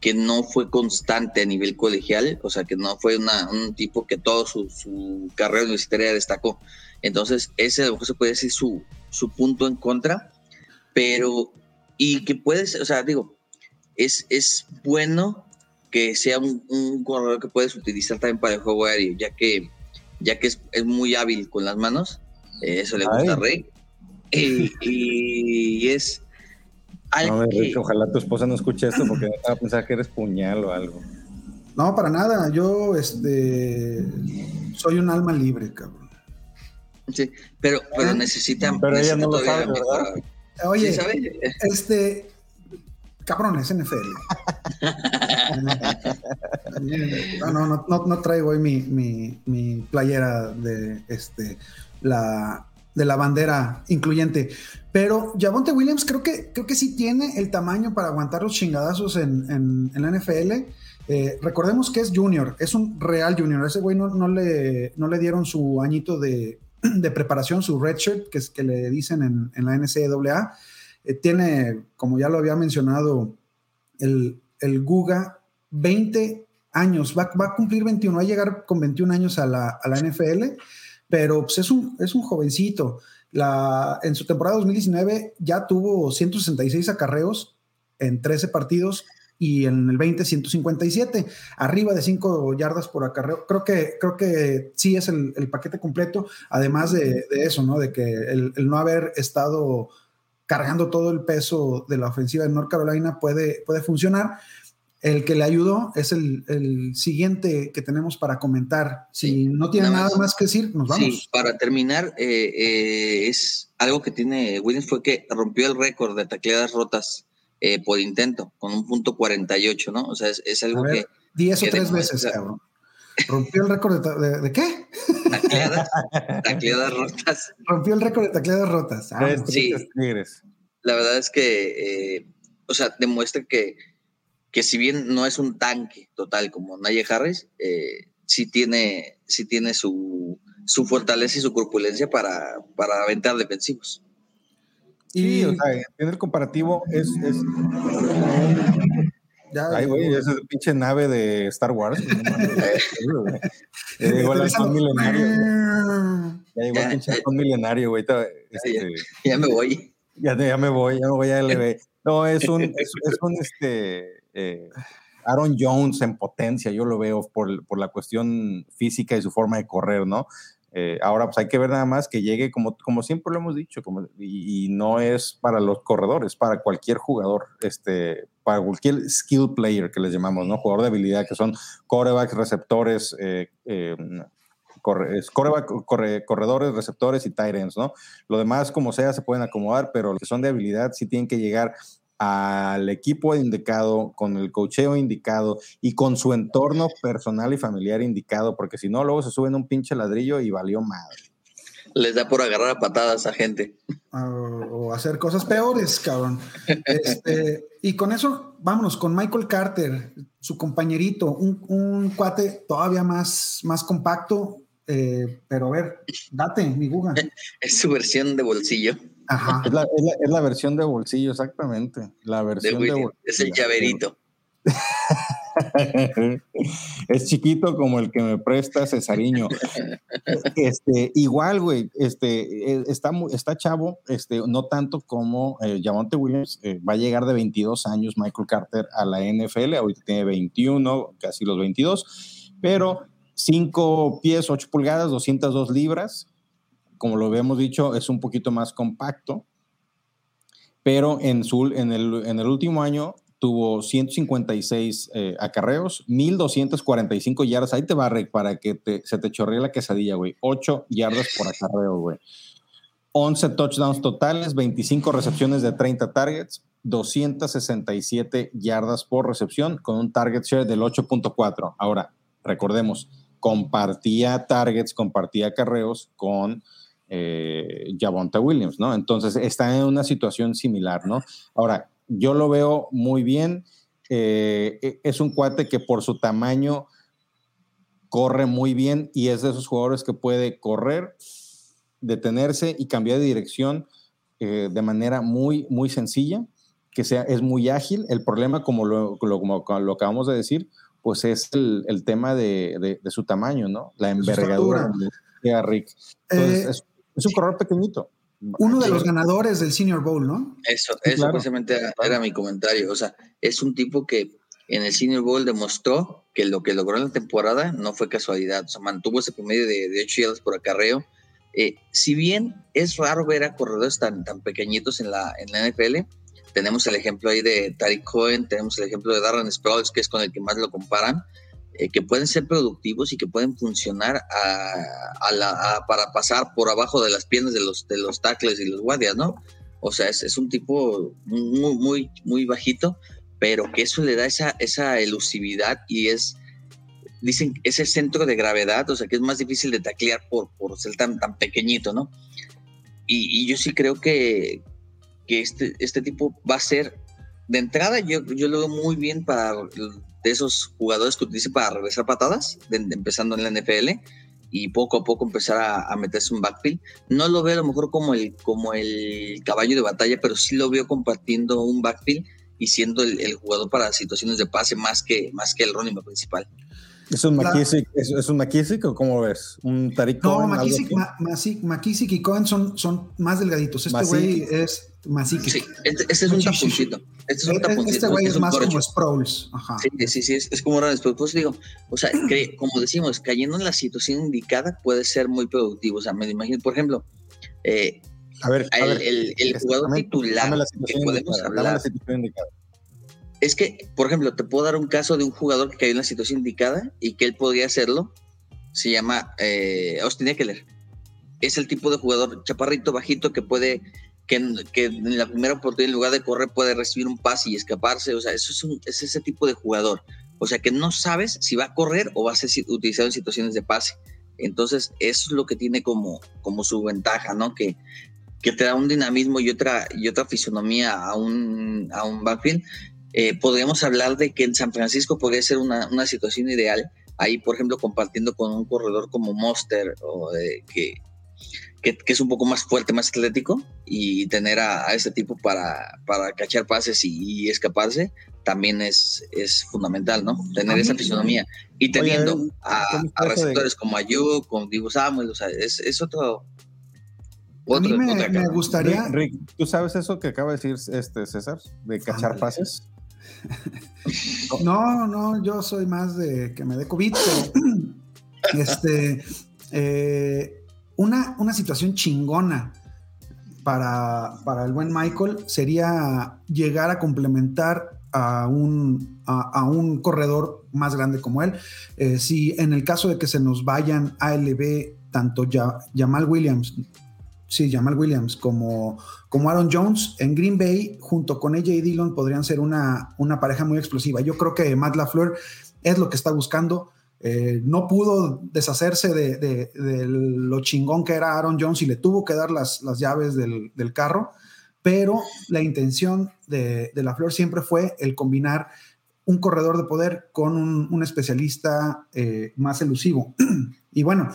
que no fue constante a nivel colegial, o sea, que no fue una, un tipo que toda su, su carrera universitaria destacó. Entonces, ese a lo mejor se puede decir su, su punto en contra, pero, y que puedes, o sea, digo, es, es bueno que sea un, corredor que puedes utilizar también para el juego aéreo, ya que, ya que es, es muy hábil con las manos, eh, eso le gusta a Rey, y, es... Algo ojalá tu esposa no escuche esto porque va a pensar que eres puñal o algo. No, para nada. Yo este, soy un alma libre, cabrón. Sí, pero, pero necesitan. Pero ella no lo sabe, ¿verdad? Oye, este. Cabrones, NFL. *laughs* no, no, no, no, traigo hoy mi, mi, mi, playera de este la de la bandera incluyente. Pero Javonte Williams creo que, creo que sí tiene el tamaño para aguantar los chingadazos en, en, la NFL. Eh, recordemos que es junior, es un real junior. ese güey no, no, le, no le dieron su añito de, *clears throat* de preparación, su redshirt, que es que le dicen en, en la NCAA, eh, tiene, como ya lo había mencionado, el, el Guga 20 años, va, va, a cumplir 21, va a llegar con 21 años a la, a la NFL, pero pues, es, un, es un jovencito. La, en su temporada 2019 ya tuvo 166 acarreos en 13 partidos y en el 20 157, arriba de 5 yardas por acarreo. Creo que, creo que sí es el, paquete completo, además de, eso, ¿no? De que el, no haber estado cargando todo el peso de la ofensiva de North Carolina puede, puede funcionar. El que le ayudó es el, siguiente que tenemos para comentar. Si no tiene nada, más, que decir, nos vamos. Sí, para terminar, eh, eh, es algo que tiene Williams fue que rompió el récord de tacleadas rotas eh, por intento, con un punto 48, ¿no? O sea, es, algo que... 10 o tres veces, cabrón. *laughs* ¿Rompió el récord de, de, qué? *laughs* Tacleadas, rotas. Rompió el récord de tacleadas rotas. Ah, sí. La verdad es que, eh, o sea, demuestra que, que si bien no es un tanque total como Naye Harris, eh, sí tiene, sí tiene su, su fortaleza y su corpulencia para, para aventar defensivos. Sí, o sea, en el comparativo es. es... Ya, Ay, güey, esa es pinche nave de Star Wars. *laughs* ya llegó el halcón milenario. Ya llegó el pinche halcón milenario, güey. Este, ya, me voy. Ya, ya, me voy, ya me voy a LB. *laughs* No, es un, es, un este, eh, Aaron Jones en potencia, yo lo veo por, por la cuestión física y su forma de correr, ¿no? Eh, ahora, pues hay que ver nada más que llegue, como, como siempre lo hemos dicho, y, no es para los corredores, para cualquier jugador, este, para cualquier skill player que les llamamos, ¿no? Jugador de habilidad, que son corebacks, receptores, eh, eh, corredores, receptores y tight ¿no? Lo demás, como sea, se pueden acomodar, pero los que son de habilidad sí tienen que llegar al equipo indicado, con el cocheo indicado y con su entorno personal y familiar indicado, porque si no, luego se suben un pinche ladrillo y valió madre. Les da por agarrar a patadas a gente. o hacer cosas peores, cabrón. Este, y con eso, vámonos con Michael Carter, su compañerito, un, cuate todavía más, más compacto, eh, pero a ver, date, mi Guga. *laughs* Es su versión de bolsillo. Es la, versión de bolsillo, exactamente. La versión de, bolsillo. Es el llaverito. *laughs* es chiquito como el que me presta Cesariño. *laughs* Este, igual, güey, este, e, está, está chavo, este, no tanto como eh, Williams, eh, va a llegar de 22 años Michael Carter a la NFL, ahorita tiene 21, casi los 22, pero 5 pies, 8 pulgadas, 202 libras, como lo habíamos dicho, es un poquito más compacto, pero en, su, en, el, en el último año tuvo 156 eh, acarreos, 1245 yardas. Ahí te va, Rick, para que se te chorree la quesadilla, güey. 8 yardas por acarreo, güey. 11 touchdowns totales, 25 recepciones de 30 targets, 267 yardas por recepción, con un target share del 8.4. Ahora, recordemos, compartía targets, compartía acarreos con eh, Javonta Williams, ¿no? Entonces está en una situación similar, ¿no? Ahora, yo lo veo muy bien. Eh, e, es un cuate que por su tamaño corre muy bien y es de esos jugadores que puede correr, detenerse y cambiar de dirección eh, de manera muy, muy sencilla, que sea, es muy ágil. El problema, como lo, como lo acabamos de decir, pues es el, el tema de, de, su tamaño, ¿no? La envergadura de Rick. Entonces, eh, es, es un corredor pequeñito. Uno de los ganadores del Senior Bowl, ¿no? Eso, eso precisamente era, mi comentario. O sea, es un tipo que en el Senior Bowl demostró que lo que logró en la temporada no fue casualidad. O sea, mantuvo ese promedio de, de 8 yardas por acarreo. Eh, si bien es raro ver a corredores tan, tan pequeñitos en la, en la NFL, tenemos el ejemplo ahí de Tariq Cohen, tenemos el ejemplo de Darren Sproles, que es con el que más lo comparan. Eh, que pueden ser productivos y que pueden funcionar para pasar por abajo de las piernas de los, de los tackles y los guardias, ¿no? O sea, es, un tipo muy, muy, muy bajito, pero que eso le da esa, esa elusividad y es, dicen, ese centro de gravedad, o sea, que es más difícil de taclear por, por ser tan, tan pequeñito, ¿no? Y, yo sí creo que, que este, este tipo va a ser, de entrada, yo, yo lo veo muy bien para de esos jugadores que utilicen para regresar patadas, empezando en la NFL, y poco a poco empezar a, meterse un backfield. No lo veo a lo mejor como el, como el caballo de batalla, pero sí lo veo compartiendo un backfield y siendo el, jugador para situaciones de pase más que, más que el running principal. ¿Es un McKissick, ¿es, un McKissick o cómo ves? ¿Un Tariq No, McKissick, McKissick, y Cohen son, son más delgaditos. Este güey es McKissick. Sí, este, este es un tapuncito. Este es un tapuncito. Este güey es, más como Sproles. Ajá. Sí, sí, sí, es, es como Ron Sproles. Pues digo, o sea, *clears throat* que, como decimos, cayendo en la situación indicada puede ser muy productivo. O sea, me imagino, por ejemplo, eh, a ver, el, ver, el, el jugador titular que podemos hablar. La situación indicada es que, por ejemplo, te puedo dar un caso de un jugador que cayó en la situación indicada y que él podría hacerlo. Se llama eh, Austin Eckler. Es el tipo de jugador chaparrito, bajito, que puede, que, en la primera oportunidad, en lugar de correr, puede recibir un pase y escaparse. O sea, eso es, ese tipo de jugador. O sea, que no sabes si va a correr o va a ser utilizado en situaciones de pase. Entonces, eso es lo que tiene como, como su ventaja, ¿no? Que, que te da un dinamismo y otra, y otra fisonomía a un, a un backfield eh, podríamos hablar de que en San Francisco podría ser una, situación ideal, ahí por ejemplo compartiendo con un corredor como Monster, o, que, que, es un poco más fuerte, más atlético, y tener a, ese tipo para, para cachar pases y, escaparse, también es, es fundamental, ¿no? Tener esa fisonomía. Y teniendo a, receptores como Ayuk, como Divo Samuel, o sea, es, es otro, a mí me, gustaría. Rick, ¿tú sabes eso que acaba de decir este César? De cachar pases. *laughs* No, no, yo soy más de que me dé COVID, *clears throat* este, eh, una, una situación chingona para, para, el buen Michael sería llegar a complementar a un, a, un corredor más grande como él. Eh, si en el caso de que se nos vayan ALB, tanto Jamal Williams Sí, Jamal Williams como, como Aaron Jones en Green Bay junto con AJ Dillon podrían ser una, una pareja muy explosiva. Yo creo que Matt LaFleur es lo que está buscando. Eh, no pudo deshacerse de, lo chingón que era Aaron Jones y le tuvo que dar las, las llaves del, carro, pero la intención de, de LaFleur siempre fue el combinar un corredor de poder con un, especialista eh, más elusivo. *clears throat* y bueno,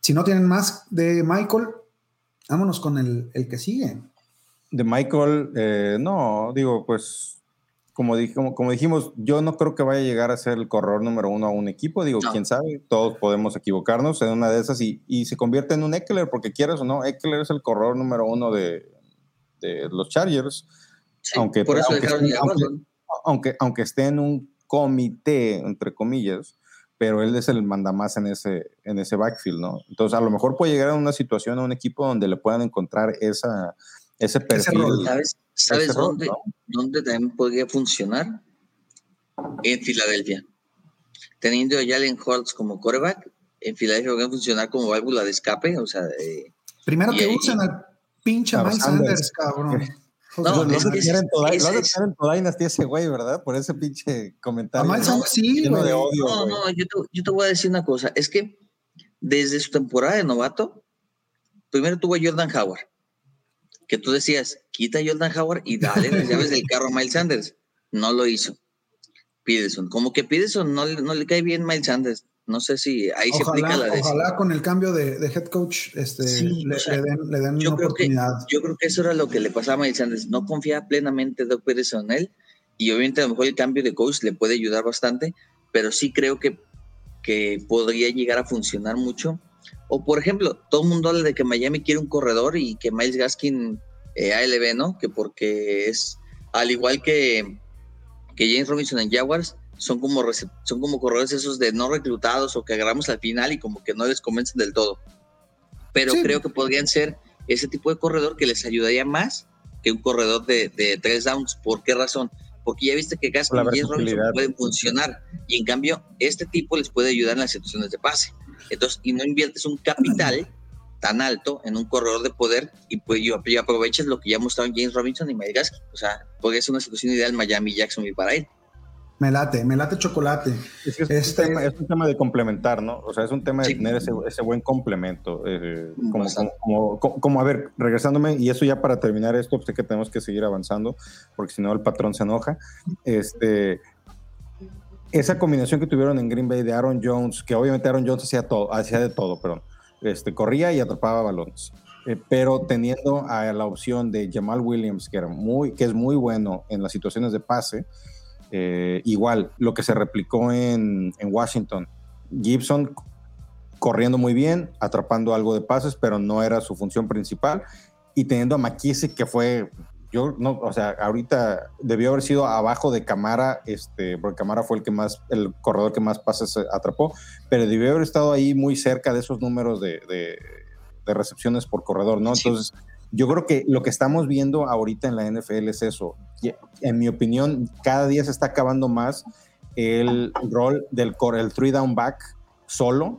si no tienen más de Michael, Vámonos con el, que sigue. De Michael, eh, no, digo, pues como, como, dijimos, yo no creo que vaya a llegar a ser el corredor número uno a un equipo. Digo, quién sabe, todos podemos equivocarnos en una de esas y, se convierte en un Eckler, porque quieras o no, Eckler es el corredor número uno de, los Chargers. aunque, aunque, aunque, aunque, esté en un comité, entre comillas, pero él es el mandamás en ese, en ese backfield, ¿no? Entonces, a lo mejor puede llegar a una situación, a un equipo donde le puedan encontrar esa, ese perfil. ¿Sabes, sabes ese rol, dónde, ¿no? dónde también podría funcionar? En Filadelfia. Teniendo a Jalen Hurts como quarterback, en Filadelfia podría funcionar como válvula de escape, o sea, eh, Primero que usen al pinche Miles Sanders. Sanders, cabrón. *laughs* No, lo es que en tu- es- en Dynasty ese güey, ¿verdad? Por ese pinche A comentario. Miles ¿no? Sanders sí, de güey. odio, No, güey. no, yo te, yo te voy a decir una cosa. Es que desde su temporada de novato, primero tuvo a Jordan Howard, que tú decías, quita a Jordan Howard y dale las llaves del carro a Miles Sanders. No lo hizo. Peterson. Como que Peterson no, le- no le cae bien Miles Sanders. No sé si ahí se aplica la de ojalá con el cambio de, de head coach este, Sí, le, o sea, le den, le den yo una creo que- oportunidad. Yo creo que eso era lo que le pasaba a Miles Sanders. No confiaba plenamente Doc Peterson en él. Y obviamente a lo mejor el cambio de coach le puede ayudar bastante, pero sí creo que, que podría llegar a funcionar mucho. O por ejemplo, todo el mundo habla de que Miami quiere un corredor y que Miles Gaskin eh, ALB, ¿no? Que porque es, al igual que, que James Robinson en Jaguars, son como, son como corredores esos de no reclutados o que agarramos al final y como que no les convencen del todo. Pero Sí. creo que podrían ser ese tipo de corredor que les ayudaría más que un corredor de, de tres downs. ¿Por qué razón? Porque ya viste que Gaskin La y James Robinson pueden funcionar y en cambio este tipo les puede ayudar en las situaciones de pase. Entonces, y no inviertes un capital tan alto en un corredor de poder y pues y, y aprovechas lo que ya mostraron James Robinson y Mike. O sea, podría ser una situación ideal Miami Jacksonville para él. Me late, me late chocolate. Es, que es Este- un tema, es un tema de complementar, ¿no? O sea, es un tema de Sí. tener ese, ese buen complemento. eh, como, como, como, como- como, a ver, regresándome, y eso ya para terminar esto, pues sé que tenemos que seguir avanzando, porque si no el patrón se enoja. Este, esa combinación que tuvieron en Green Bay de Aaron Jones, que obviamente Aaron Jones hacía, todo, hacía de todo, perdón. Este, corría y atrapaba balones. Eh, pero teniendo a la opción de Jamal Williams, que, era muy, que es muy bueno en las situaciones de pase, eh, igual, lo que se replicó en, en Washington. Gibson corriendo muy bien, atrapando algo de pases, pero no era su función principal. Y teniendo a McKissick, que fue, yo no, o sea, ahorita debió haber sido abajo de Camara, este, porque Camara fue el que más, el corredor que más pases atrapó, pero debió haber estado ahí muy cerca de esos números de, de- de recepciones por corredor, ¿no? Sí. Entonces, yo creo que lo que estamos viendo ahorita en la NFL es eso. En mi opinión, cada día se está acabando más el rol del cor- el three down back solo,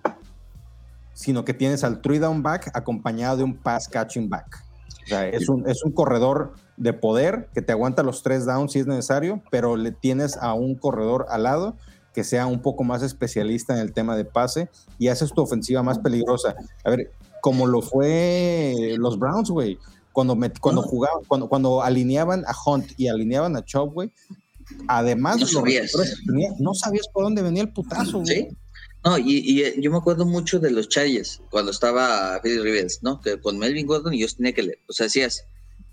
sino que tienes al three down back acompañado de un pass catching back. O sea, es un, es un corredor de poder que te aguanta los tres downs si es necesario, pero le tienes a un corredor al lado que sea un poco más especialista en el tema de pase y haces tu ofensiva más peligrosa. A ver, como lo fue los Browns, güey. Cuando, met- cuando Ah. jugaban, cuando, cuando alineaban a Hunt y alineaban a Chubb, güey, además No de los sabías. tenía, no sabías por dónde venía el putazo, güey. Sí. No, y, y, eh, yo me acuerdo mucho de los Chargers cuando estaba Philip Rivers, ¿no? Que con Melvin Gordon y yo tenía que leer. O sea, decías,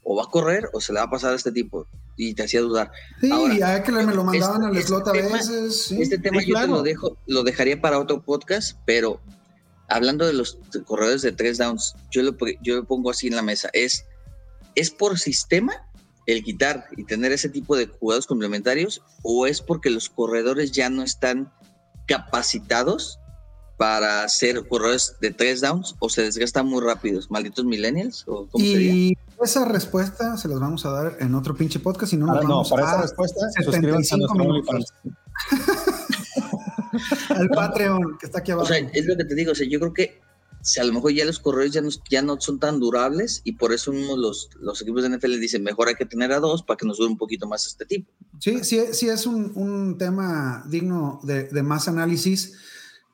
o va a correr o se le va a pasar a este tipo. Y te hacía dudar. Sí, Ahora, ya que le- me lo mandaban este- al este slot a tema- veces. sí. Este tema Sí, yo claro. te lo dejo, lo dejaría para otro podcast, pero hablando de los corredores de tres downs, yo lo, yo lo pongo así en la mesa. Es, ¿Es por sistema el quitar y tener ese tipo de jugadores complementarios? ¿O es porque los corredores ya no están capacitados para ser corredores de tres downs? ¿O se desgastan muy rápidos? ¿Malditos millennials? ¿O cómo sería? Y esa respuesta se las vamos a dar en otro pinche podcast y no nos Ahora, no, vamos para a esa respuesta, suscríbanse a 75 nuestro minutos. *laughs* *laughs* al Patreon que está aquí O abajo. sea, es lo que te digo, o sea, yo creo que si a lo mejor ya los corredores ya no, ya no son tan durables y por eso mismo los, los equipos de NFL dicen mejor hay que tener a dos para que nos dure un poquito más este tipo. Sí, sí, sí es un, un tema digno de, de más análisis,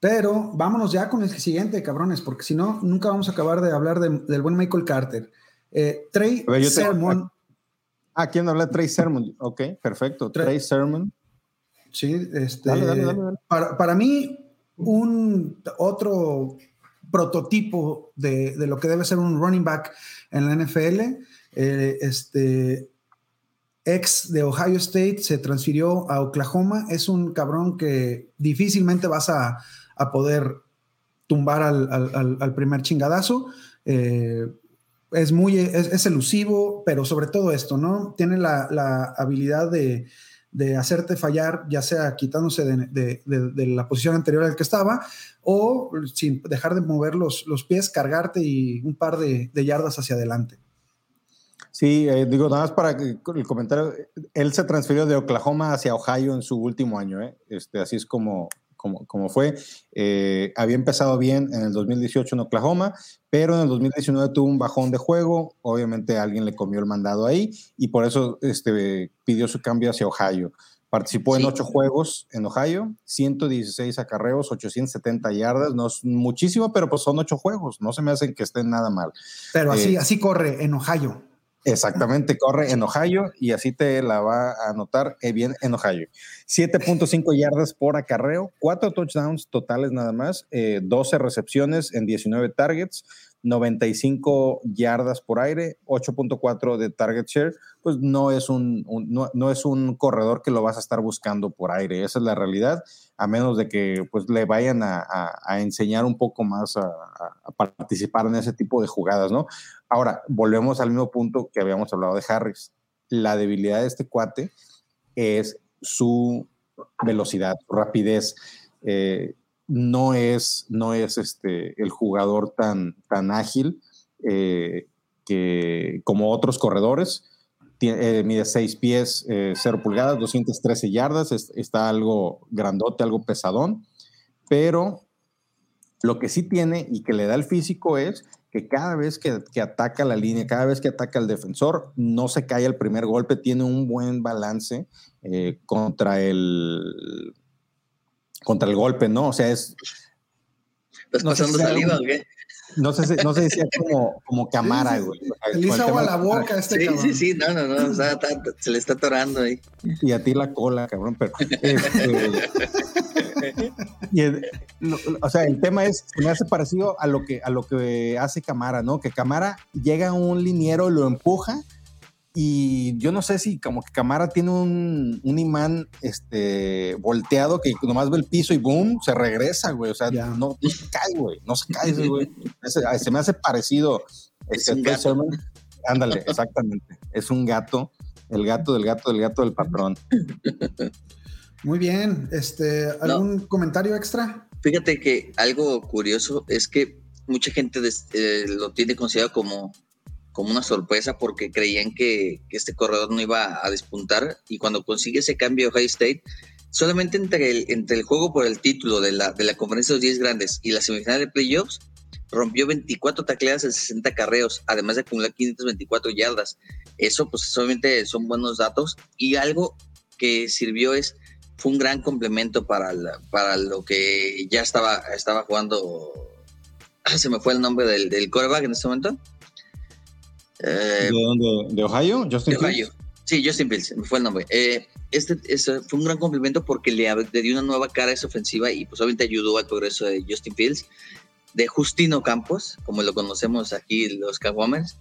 pero vámonos ya con el siguiente, cabrones, porque si no, nunca vamos a acabar de hablar de- del buen Michael Carter. Eh, Trey ver, te- Sermon, Ah, ¿quién habla? Trey Sermon. Ok, perfecto. Trey- Trey Sermon. Sí, este, Dale, dale, dale, dale. Para, para mí, un otro prototipo de, de lo que debe ser un running back en la NFL, eh, este ex de Ohio State se transfirió a Oklahoma, es un cabrón que difícilmente vas a, a poder tumbar al, al- al- al primer chingadazo. Eh, es muy es, es elusivo, pero sobre todo esto, ¿no? Tiene la, la habilidad de, de hacerte fallar, ya sea quitándose de, de- la posición anterior al que estaba, o sin dejar de mover los, los pies, cargarte y un par de, de yardas hacia adelante. Sí, eh, digo, nada más para que- el comentario. Él se transfirió de Oklahoma hacia Ohio en su último año, ¿eh? este, así es como, como, como fue. Eh, había empezado bien en el 2018 en Oklahoma, pero en el 2019 tuvo un bajón de juego. Obviamente alguien le comió el mandado ahí y por eso este, pidió su cambio hacia Ohio. Participó en ocho juegos en Ohio, 116 acarreos, 870 yardas. No es muchísimo, pero pues son ocho juegos. No se me hacen que estén nada mal. Pero así, Eh, así corre en Ohio. Exactamente, corre en Ohio y así te la va a anotar eh, bien en Ohio. 7.5 yardas por acarreo, 4 touchdowns totales nada más, eh, 12 recepciones en 19 targets, 95 yardas por aire, 8.4 de target share, pues no es un, no, no es un corredor que lo vas a estar buscando por aire, esa es la realidad, a menos de que pues le vayan a, enseñar un poco más a participar en ese tipo de jugadas, ¿no? Ahora, volvemos al mismo punto que habíamos hablado de Harris. La debilidad de este cuate es su velocidad, su rapidez. Eh, no es, no es este, el jugador tan, tan ágil eh, que, como otros corredores. Tie- eh, mide 6 pies, 0 pulgadas, 213 yardas. es- está algo grandote, algo pesadón. Pero lo que sí tiene y que le da el físico es que cada vez que, que ataca la línea, cada vez que ataca al defensor, no se cae el primer golpe, tiene un buen balance eh, contra el contra el golpe, ¿no? O sea, es, ¿Estás No sé pasando si saliva o qué? no sé si, no sé si es como, como Camara, Sí, sí. güey. Se le hizo agua a la boca a este Sí, cabrón. sí, sí, no, no, no, o sea, está- se le está atorando ahí. Y a ti la cola, cabrón, pero... este, *laughs* y el- lo- o sea, el tema es, se me hace parecido a lo que, a lo que hace Camara, ¿no? Que Camara llega a un liniero, lo empuja y yo no sé si como que Camara tiene un, un imán este, volteado que nomás ve el piso y boom, se regresa, güey. O sea, no, no se cae, güey. No se cae, güey. *laughs* Se me hace parecido. Es este. Ándale, exactamente. Es un gato, el gato del gato del gato del patrón. Muy bien. Este, ¿Algún comentario extra? Fíjate que algo curioso es que mucha gente des- eh, lo tiene considerado como, como una sorpresa porque creían que, este corredor no iba a despuntar y cuando consigue ese cambio High State, solamente entre el, entre el juego por el título de la, de la conferencia de los 10 grandes y la semifinal de playoffs, rompió 24 tacleadas en 60 carreos, además de acumular 524 yardas. Eso pues solamente son buenos datos y algo que sirvió es fue un gran complemento para, la- para lo que ya estaba, estaba jugando. Ah, Se me fue el nombre del, del quarterback en este momento. Eh, ¿De dónde? ¿De Ohio? Justin de Ohio. Fields? Sí, Justin Fields, fue el nombre. Eh, este, ese fue un gran complemento porque le, le dio una nueva cara a esa ofensiva y pues obviamente ayudó al progreso de Justin Fields, de Justino Campos, como lo conocemos aquí los Caguamers.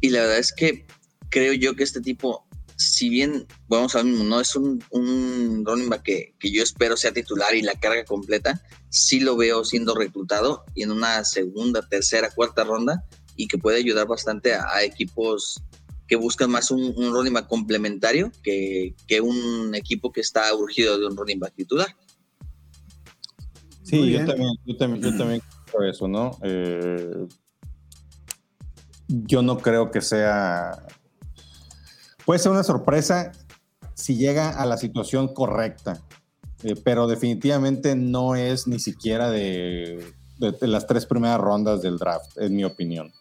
Y la verdad es que creo yo que este tipo, si bien, vamos a ver, no es un, un running back que, que yo espero sea titular y la carga completa, sí lo veo siendo reclutado y en una segunda, tercera, cuarta ronda y que puede ayudar bastante a, a equipos que buscan más un, un running back complementario que, que un equipo que está urgido de un running back titular. Sí, yo también, yo también, yo también creo eso, ¿no? Eh, yo no creo que sea. Puede ser una sorpresa si llega a la situación correcta, eh, pero definitivamente no es ni siquiera de, de- de las tres primeras rondas del draft, en mi opinión.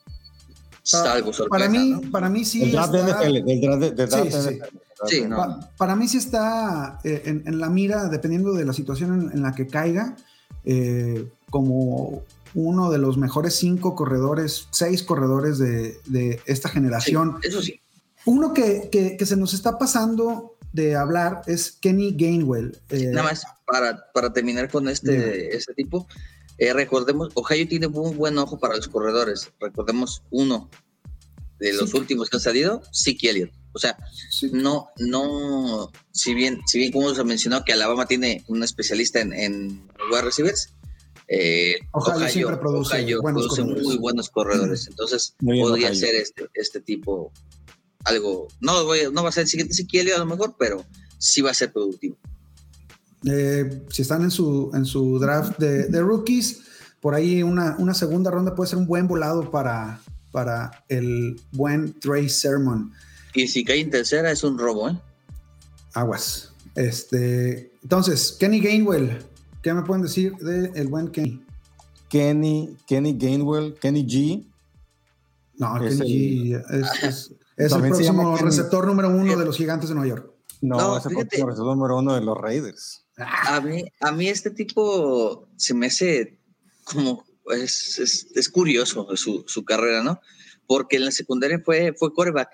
Sorpresa. Para mí, ¿no? para mí sí. el draft de está- NFL, del draft de, del draft Sí, de sí. NFL. Sí, no. Pa- para mí sí está eh, en, en la mira, dependiendo de la situación en, en la que caiga, eh, como uno de los mejores cinco corredores, seis corredores de, de esta Sí, generación. eso sí. Uno que, que- que se nos está pasando de hablar es Kenny Gainwell. Eh, Nada más para, para terminar con este, este tipo, eh, recordemos, Ohio tiene un buen ojo para los corredores. Recordemos uno de los Sí. últimos que han salido, Zeke Elliott. O sea, sí, no, no, si bien, si bien como se mencionó que Alabama tiene un especialista en, en wide receivers, eh, Ohio siempre produce Ohio buenos produce corredores. muy buenos corredores. Entonces, Muy podría Ohio. ser este, este tipo algo. No, voy no va a ser el siguiente Zeke Elliott a lo mejor, pero sí va a ser productivo. Eh, si están en su, en su draft de, de rookies, por ahí una, una, segunda ronda puede ser un buen volado para, para el buen Trey Sermon. Y si cae en tercera es un robo, ¿eh? Aguas. Este, entonces, Kenny Gainwell, ¿qué me pueden decir del el buen Kenny? Kenny, Kenny Gainwell, Kenny G. No, es Kenny el, G es, es, es el próximo receptor número uno de los gigantes de Nueva York. No, no es el fíjate, próximo receptor número uno de los Raiders. A mí, a mí este tipo se me hace como, es, es, es curioso su, su, carrera, ¿no? Porque en la secundaria fue, fue quarterback.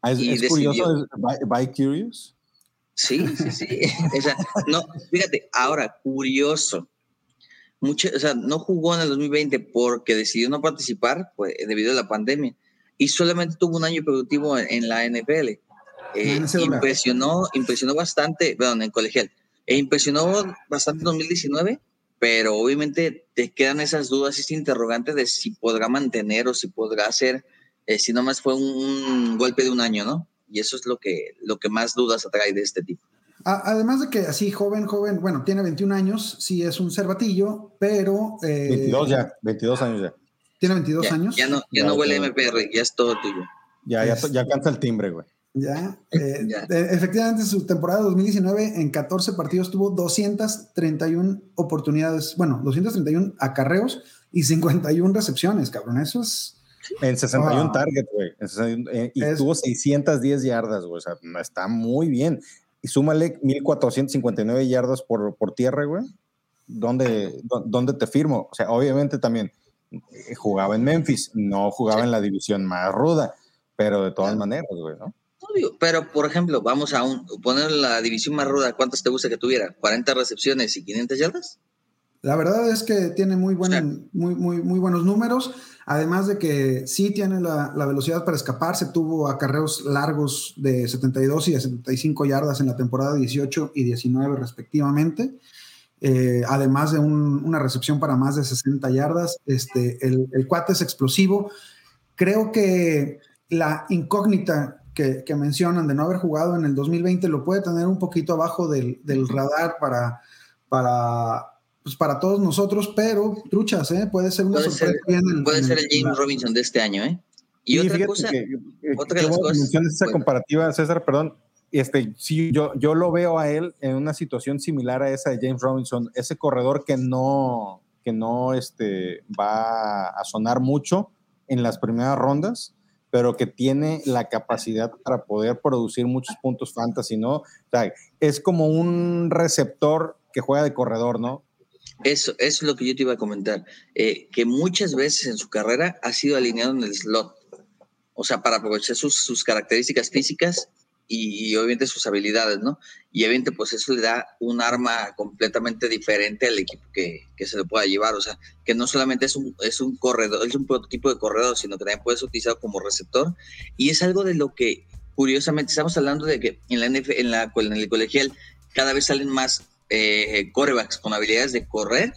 Ah, ¿Es, y es curioso? ¿By, by curious? Sí, sí, sí. *laughs* O sea, no, fíjate, ahora, curioso. Mucho, o sea, no jugó en el 2020 porque decidió no participar pues, debido a la pandemia y solamente tuvo un año productivo en, en la NFL. Eh, impresionó, impresionó bastante, perdón, en colegial, e impresionó bastante en 2019, pero obviamente te quedan esas dudas, ese interrogante de si podrá mantener o si podrá hacer, eh, si nomás fue un, un golpe de un año, ¿no? Y eso es lo que, lo que más dudas atrae de este tipo. A- Además de que así joven, joven, bueno, tiene 21 años, sí es un cervatillo, pero... eh, 22 ya, 22 años ya. Tiene 22 ya, años. Ya no, ya Ya, no huele ya. MPR, ya es todo tuyo. Ya, ya, ya alcanza el timbre, güey. Ya, eh, Ya. eh, efectivamente, su temporada 2019 en 14 partidos tuvo 231 oportunidades, bueno, 231 acarreos y 51 recepciones, cabrón. Eso es. En 61 Wow. targets, güey. En 61, eh, y Es- tuvo 610 yardas, güey. O sea, está muy bien. Y súmale 1459 yardas por, por tierra, güey. ¿Dónde, dó- ¿Dónde te firmo? O sea, obviamente también jugaba en Memphis, no jugaba en la división más ruda, pero de todas maneras, güey, ¿no? Pero, por ejemplo, vamos a un, poner la división más ruda. ¿Cuántas te gusta que tuviera? ¿40 recepciones y 500 yardas? La verdad es que tiene muy, buen, muy, muy, muy buenos números. Además de que sí tiene la, la velocidad para escaparse, tuvo acarreos largos de 72 y de 75 yardas en la temporada 18 y 19 respectivamente. Eh, además de un- una recepción para más de 60 yardas. Este, el, el cuate es explosivo. Creo que la incógnita que, que mencionan de no haber jugado en el 2020 lo puede tener un poquito abajo del, del radar para, para, pues para todos nosotros, pero truchas, ¿eh? puede ser una Puede sorpresa. ser- en- Puede en ser el James Robinson de este año, ¿eh? Y Sí, otra cosa, que- que- otra qué de las que cosas- mencionas esa bueno. comparativa, César, perdón. Este, sí, yo, yo lo veo a él en una situación similar a esa de James Robinson, ese corredor que no, que no este, va a sonar mucho en las primeras rondas, pero que tiene la capacidad para poder producir muchos puntos fantasy, ¿no? Es como un receptor que juega de corredor, ¿no? Eso, eso es lo que yo te iba a comentar. eh, que muchas veces en su carrera ha sido alineado en el slot. O sea, para aprovechar sus, sus características físicas y, y obviamente sus habilidades, ¿no? Y obviamente, pues eso le da un arma completamente diferente al equipo que, que se le pueda llevar. O sea, que no solamente es un, es un corredor, es un prototipo de corredor, sino que también puede ser utilizado como receptor. Y es algo de lo que, curiosamente, estamos hablando de que en la NFL, en, la, en el colegial, cada vez salen más eh, corebacks con habilidades de correr,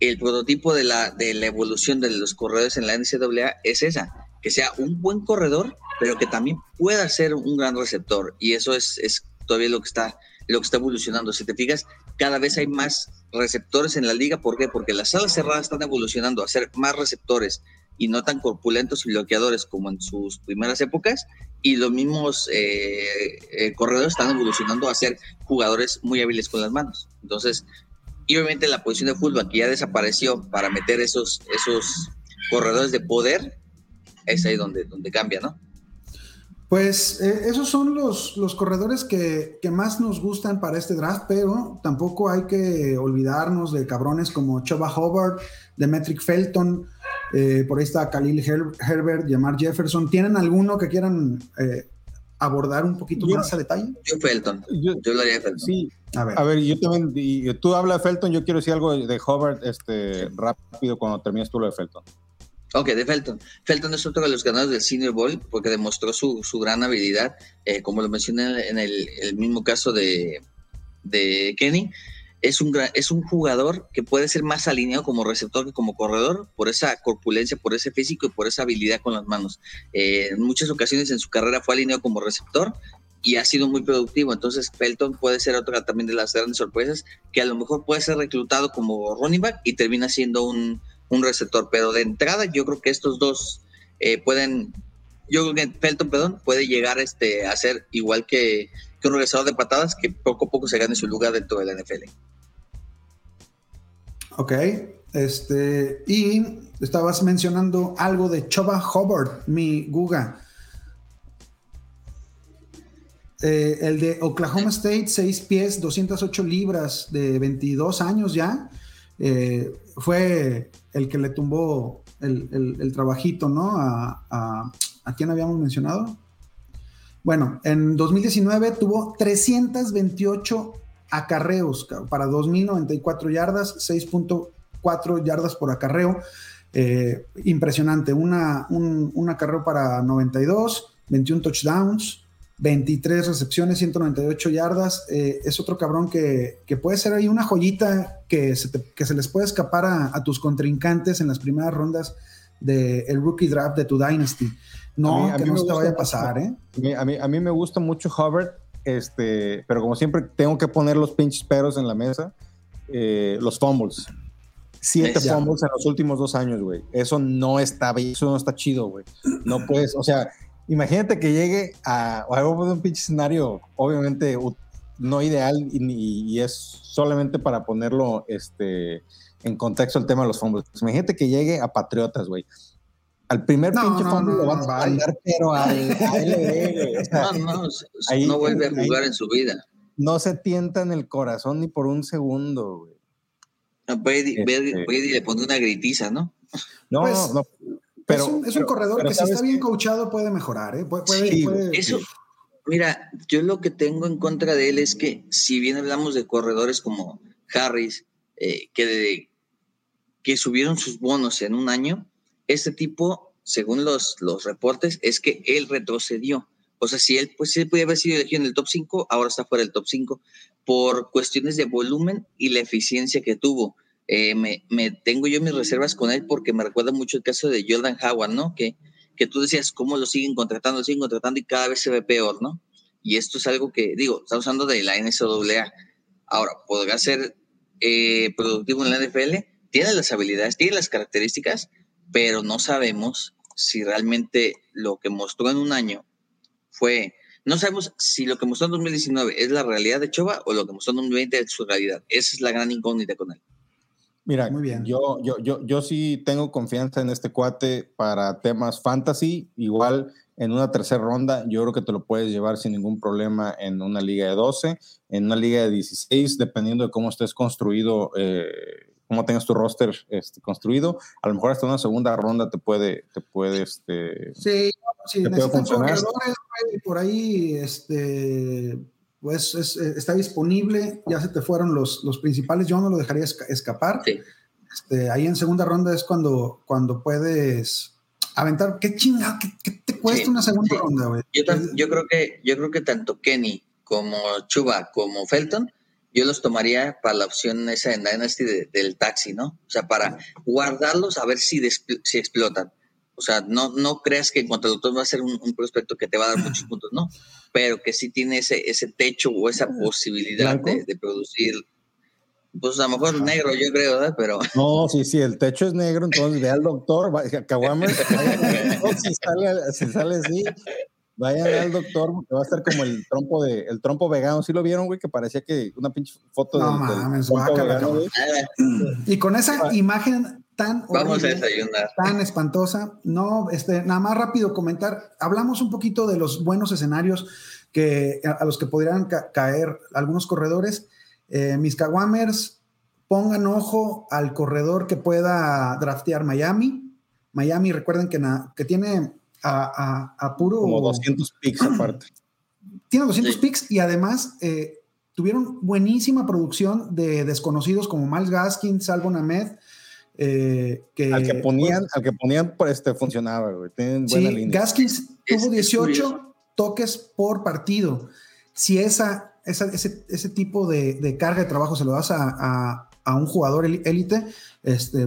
el prototipo de la, de la evolución de los corredores en la NCAA es esa, que sea un buen corredor, pero que también pueda ser un gran receptor. Y eso es, es todavía lo que, está, lo que está evolucionando. Si te fijas, cada vez hay más receptores en la liga. ¿Por qué? Porque las salas cerradas están evolucionando a ser más receptores y no tan corpulentos y bloqueadores como en sus primeras épocas. Y los mismos eh, eh, corredores están evolucionando a ser jugadores muy hábiles con las manos. Entonces, y obviamente la posición de fútbol que ya desapareció para meter esos, esos corredores de poder, es ahí donde, donde cambia, ¿no? Pues eh, esos son los, los corredores que, que, más nos gustan para este draft, pero tampoco hay que olvidarnos de cabrones como Choba Hobart, Demetric Felton, eh, por ahí está Khalil Her Herbert, Jamar Jefferson. ¿Tienen alguno que quieran eh, abordar un poquito yo, más a detalle? Yo Felton, yo, yo lo haría Felton. Sí, a ver. a ver, yo también, y, tú hablas de Felton, yo quiero decir algo de Hobart este, rápido cuando termines tú lo de Felton. Ok, de Felton. Felton es otro de los ganadores del Senior Bowl porque demostró su, su gran habilidad, eh, como lo mencioné en el, mismo caso de, de Kenny. Es un, es un jugador que puede ser más alineado como receptor que como corredor por esa corpulencia, por ese físico y por esa habilidad con las manos. Eh, en muchas ocasiones en su carrera fue alineado como receptor y ha sido muy productivo. Entonces, Felton puede ser otra también de las grandes sorpresas, que a lo mejor puede ser reclutado como running back y termina siendo un, un receptor. Pero de entrada, yo creo que estos dos eh, pueden, yo creo que Felton, perdón, puede llegar este, a ser igual que, que un regresador de patadas que poco a poco se gane su lugar dentro de la NFL. Ok, este, y estabas mencionando algo de Choba Hubbard, mi Guga. Eh, el de Oklahoma State, 6 pies, 208 libras, de 22 años ya, eh, fue el que le tumbó el, trabajito, ¿no? A, a, ¿a quién habíamos mencionado? Bueno, en 2019 tuvo 328 acarreos ca- para 2.094 yardas, 6.4 yardas por acarreo. Eh, impresionante. Una, un, un acarreo para 92, 21 touchdowns, 23 recepciones, 198 yardas. Eh, es otro cabrón que, que puede ser ahí una joyita que se, te- que se les puede escapar a, a tus contrincantes en las primeras rondas del rookie draft de tu Dynasty. No, A mí- a que no se te gusta vaya a mucho. pasar, ¿eh? A mí, a mí, a mí me gusta mucho Hubbard, este, pero como siempre tengo que poner los pinches peros en la mesa, eh, los fumbles. Siete Ya. fumbles en los últimos dos años, güey. Eso no está bien, eso no está chido, güey. No puedes, o sea, imagínate que llegue a, de un pinche escenario, obviamente no ideal y, es solamente para ponerlo este, en contexto el tema de los fumbles. Imagínate que llegue a Patriotas, güey. Al primer No, pinche no, fumble no, lo no, van a mandar, pero al, al *laughs* LB, güey. O sea, No, no, ahí- no vuelve a ahí- jugar en su vida. no se tienta en el corazón ni por un segundo, güey. A Brady, Brady- Este- Brady le pone una gritiza, ¿no? No, Pues, no, pero es un, es un pero- corredor pero que si ¿sabes está bien coachado puede mejorar, ¿eh? Puede, puede- Sí, puede- Eso, mira, yo lo que tengo en contra de él es que si bien hablamos de corredores como Harris, eh, que, de- que subieron sus bonos en un año, este tipo, según los, los reportes, es que él retrocedió. O sea, si él, pues, si él podía haber sido elegido en el top 5, ahora está fuera del top 5 por cuestiones de volumen y la eficiencia que tuvo. Eh, me, tengo yo mis reservas con él porque me recuerda mucho el caso de Jordan Howard, ¿no? Que, que tú decías cómo lo siguen contratando, lo siguen contratando y cada vez se ve peor, ¿no? Y esto es algo que, digo, estamos hablando de la NCAA. Ahora, ¿podrá ser eh, productivo en la NFL? Tiene las habilidades, tiene las características, pero no sabemos si realmente lo que mostró en un año fue... No sabemos si lo que mostró en 2019 es la realidad de Choba o lo que mostró en 2020 es su realidad. Esa es la gran incógnita con él. Mira, Muy bien. Yo, yo, yo, yo sí tengo confianza en este cuate para temas fantasy. Igual en una tercera ronda, yo creo que te lo puedes llevar sin ningún problema en una liga de 12, en una liga de 16, dependiendo de cómo estés construido, eh, cómo tengas tu roster este, construido. A lo mejor hasta una segunda ronda te puede, te puede, este, Sí, si Te puede funcionar. por ahí, este, pues es- eh, está disponible, ya se te fueron los, los principales, yo no lo dejaría esca- escapar. Sí. Este, ahí en segunda ronda es cuando, cuando puedes aventar, qué chingado, qué, qué te cuesta Sí, una segunda sí. ronda, güey. Yo, creo que yo creo que tanto Kenny como Chuba como Felton yo los tomaría para la opción esa en Dynasty de- del taxi, ¿no? O sea, para guardarlos a ver si, si explotan. O sea, no, no creas que en cuanto al doctor va a ser un, un prospecto que te va a dar muchos puntos, no, pero que sí tiene ese, ese techo o esa posibilidad ¿Blanco? de, de producir, pues a lo mejor negro, yo creo, ¿verdad? Pero *laughs* No, sí, sí, el techo es negro, entonces ve al doctor, Caguamas, si sale, si sale así, vayan al doctor, porque va a estar como el trompo de, el trompo vegano, ¿sí lo vieron, güey? Que parecía que una pinche foto No del, del mames, trompo vegano, güey. Y con esa Ah. imagen tan vamos a desayunar. tan espantosa. No, este, nada más rápido comentar. Hablamos un poquito de los buenos escenarios que, a, a los que podrían ca- caer algunos corredores. Eh, mis Kawamers, pongan ojo al corredor que pueda draftear Miami. Miami, recuerden que, na- que tiene a, a- a puro. Como 200 picks aparte. *clears throat* Tiene 200 Sí. picks y además eh, tuvieron buenísima producción de desconocidos como Miles Gaskin, Salvo Ahmed. Eh, que, Al que ponían, al que ponían, pues, este, funcionaba, güey. Tienen buena Sí, línea. Gaskins tuvo es 18 curioso. toques por partido. Si esa, esa- ese, ese tipo de, de carga de trabajo se lo das a, a- a un jugador élite, este,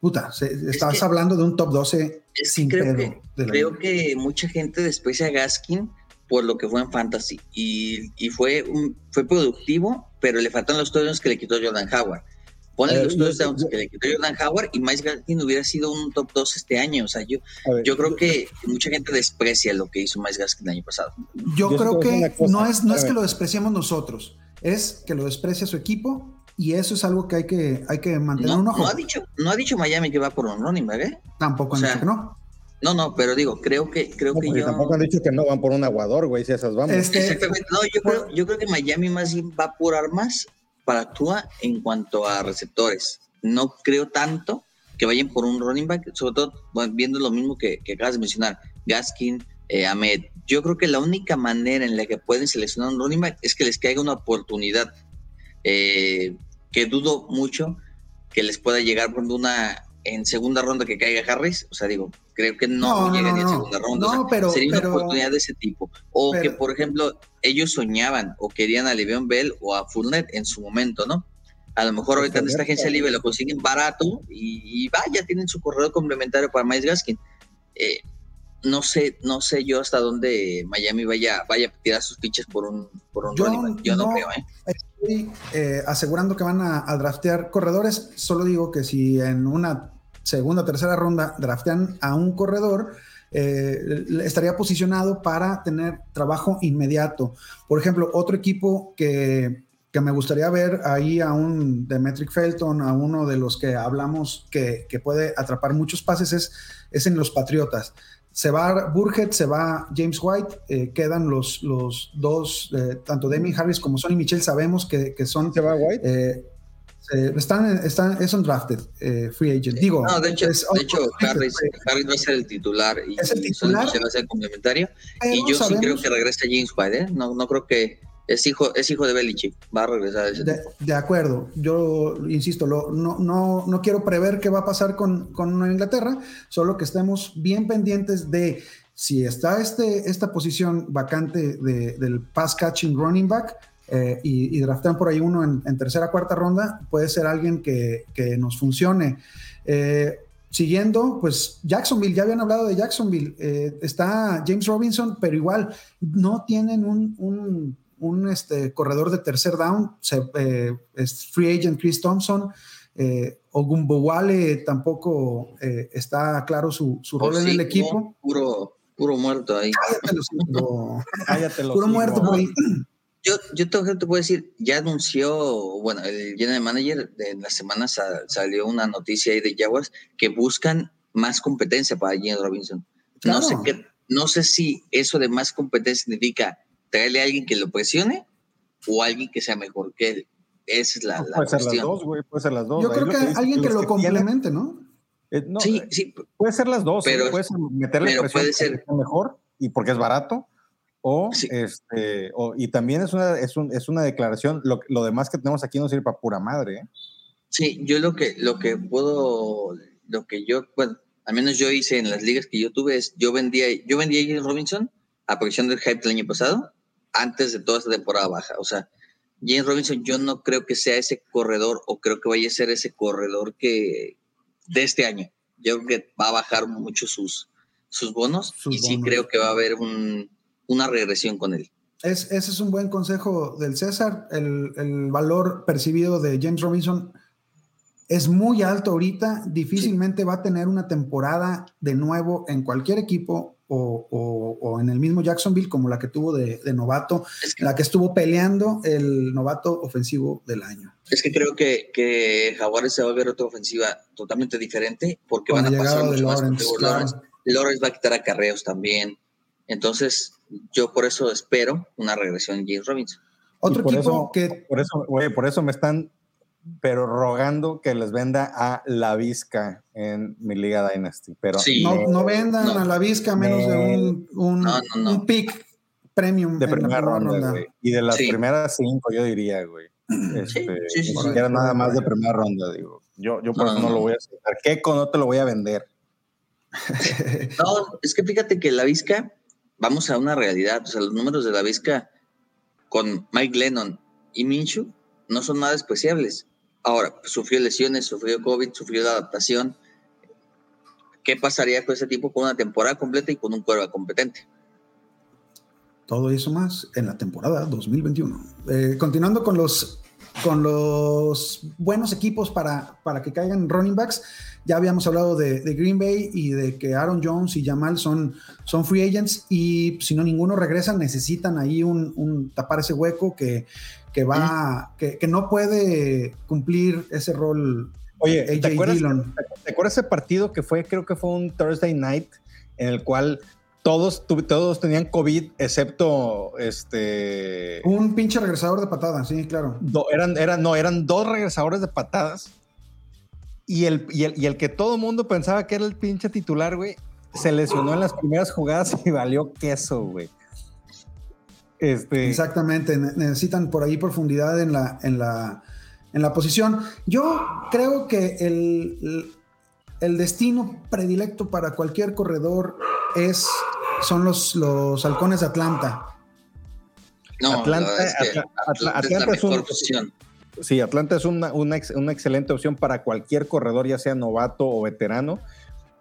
puta, se- estás que- hablando de un top 12 Es que sin creo pedo. que, creo liga. que mucha gente desprecia a Gaskin por lo que fue en Fantasy y, y fue, un, fue productivo, pero le faltan los touchdowns que le quitó Jordan Howard. Ponle los touchdowns que le quitó Jordan Howard y Miles Gaskin hubiera sido un top 2 este año. O sea, yo, A ver, yo creo que mucha gente desprecia lo que hizo Miles Gaskin el año pasado. Yo, Yo creo que no es, no es que lo despreciemos nosotros, es que lo desprecia su equipo y eso es algo que hay que, hay que mantener No, un ojo. no ha dicho, no ha dicho Miami que va por un running back, ¿eh? Tampoco o han sea, dicho que no. No, no, pero digo, creo que, creo no, que yo. tampoco han dicho que no van por un aguador, güey, si esas vamos. Este, Exactamente. No, yo creo, yo creo que Miami más bien va por armas para Tua en cuanto a receptores. No creo tanto que vayan por un running back, sobre todo viendo lo mismo que, que acabas de mencionar, Gaskin, eh, Ahmed. Yo creo que la única manera en la que pueden seleccionar un running back es que les caiga una oportunidad eh, que dudo mucho que les pueda llegar por ejemplo, una en segunda ronda que caiga Harris. O sea, digo, creo que no, llega no, ni en segunda ronda. No, o sea, pero- sería pero- una oportunidad de ese tipo. O que, por ejemplo, ellos soñaban o querían a Le'Veon Bell o a Fournette en su momento, ¿no? A lo mejor ahorita en esta agencia libre lo consiguen barato y, y vaya, tienen su corredor complementario para Miles Gaskin. Eh, no sé, no sé yo hasta dónde Miami vaya, vaya a tirar sus fichas por un, por un Yo running. Yo no, no- creo, ¿eh? estoy eh, asegurando que van a, a draftear corredores. Solo digo que si en una segunda o tercera ronda draftean a un corredor, eh, estaría posicionado para tener trabajo inmediato. Por ejemplo, otro equipo que, que me gustaría ver ahí a un Demetric Felton, a uno de los que hablamos que, que puede atrapar muchos pases, es, es en los Patriotas. Se va Burhead, se va James White, eh, quedan los, los dos, eh, tanto Demi Harris como Sonny Michel, sabemos que, que son ¿Se va White? eh, eh, están, están, es undrafted, eh, free agent. Digo, No, de hecho, es- de hecho Harris, Harris va a ser el titular y, Es el y Sonny titular. Michel va a ser el complementario. pero Y yo sí creo que regresa James White, ¿eh? No, no creo que es hijo, es hijo de Belichick, va a regresar ese De, de acuerdo, yo insisto, lo- no, no, no quiero prever qué va a pasar con, con Inglaterra, solo que estemos bien pendientes de si está este, esta posición vacante de- del pass catching running back eh, y, y draftean por ahí uno en, en tercera cuarta ronda, puede ser alguien que, que nos funcione. Eh, siguiendo, pues Jacksonville, ya habían hablado de Jacksonville, eh, está James Robinson, pero igual no tienen un, un, un, este, corredor de tercer down, se, eh, es free agent Chris Thompson, eh, Ogumbowale tampoco eh, está claro su, su rol en el equipo. Puro, puro muerto ahí. Cállate, hocico. Cállate los Puro muerto por ahí. Yo, yo te, te puedo decir, ya anunció, bueno, el general manager de en la semana sa- salió una noticia ahí de Jaguars que buscan más competencia para Jalen Robinson. No sé qué, no sé si eso de más competencia significa traerle a alguien que lo presione o alguien que sea mejor que él. Esa es la, la Puede ser las dos, güey, puede ser las dos. Yo Ahí creo que alguien que lo tienen- complemente, ¿no? eh, no, Sí, eh, sí, puede ser las dos, Pero- pero, puede ser meterle pero presión puede ser- que sea mejor y porque es barato. O, Sí. este, o, y también es una, es, un- es una declaración, lo, lo demás que tenemos aquí no sirve para pura madre, ¿eh? Sí, yo lo que, lo que puedo, lo que yo, bueno, al menos yo hice en las ligas que yo tuve es, yo vendía, yo vendía a Robinson a presión del hype del año pasado, antes de toda esta temporada baja. O sea, James Robinson yo no creo que sea ese corredor o creo que vaya a ser ese corredor que de este año. Yo creo que va a bajar mucho sus, sus bonos Sus y sí creo que va a haber un, una regresión con él. Es, ese es un buen consejo del César. El, el valor percibido de James Robinson es muy alto ahorita. Difícilmente va a tener una temporada de nuevo en cualquier equipo o, o- o en el mismo Jacksonville como la que tuvo de, de novato, Es que, la que estuvo peleando el novato ofensivo del año. es que creo que, que Jaguares se va a ver otra ofensiva totalmente diferente porque Con van a pasar mucho más con Lawrence, Trevor claro. Lawrence. Lawrence va a quitar acarreos también. Entonces, yo por eso espero una regresión de James Robinson. Otro por equipo eso- que Por eso, güey, por eso me están, pero rogando que les venda a La Vizca en mi Liga Dynasty. Pero Sí. no, vendan no. a la Vizca menos de un, un, No, no, no. un pick premium de primera ronda, güey. Y de las Sí. primeras cinco, yo diría, güey. Este, sí, sí, ni sí. siquiera nada más de primera ronda, digo. Yo, yo por No, eso no, no. lo voy a aceptar. Keiko no te lo voy a vender. *laughs* No, es que fíjate que la Vizca, vamos a una realidad. O sea, los números de la Vizca con Mike Lennon y Minshew no son nada despreciables. Ahora, sufrió lesiones, sufrió COVID, sufrió la adaptación. ¿Qué pasaría con ese tipo con una temporada completa y con un cuervo competente? Todo eso más en la temporada 2021. Eh, continuando con los, con los buenos equipos para, para que caigan running backs. Ya habíamos hablado de, Green Bay y de que Aaron Jones y Jamal son, son free agents y si no ninguno regresa necesitan ahí un tapar ese hueco que, que va, que, que, no puede cumplir ese rol. Oye, AJ ¿te acuerdas, Dillon. ¿te acuerdas ese partido que fue, creo que fue un Thursday night en el cual todos, todos tenían COVID, excepto este. Un pinche regresador de patadas, sí, claro. No, eran, eran, no, eran dos regresadores de patadas. Y el, y el, y el que todo mundo pensaba que era el pinche titular, güey, se lesionó en las primeras jugadas y valió queso, güey. Este... Exactamente, necesitan por ahí profundidad en la, en la, en la posición. Yo creo que el, el destino predilecto para cualquier corredor es, son los, los halcones de Atlanta. No, Atlanta, es, que Atlanta, Atlanta, es la mejor opción. Sí, Atlanta es una, una, una, excelente opción para cualquier corredor, ya sea novato o veterano.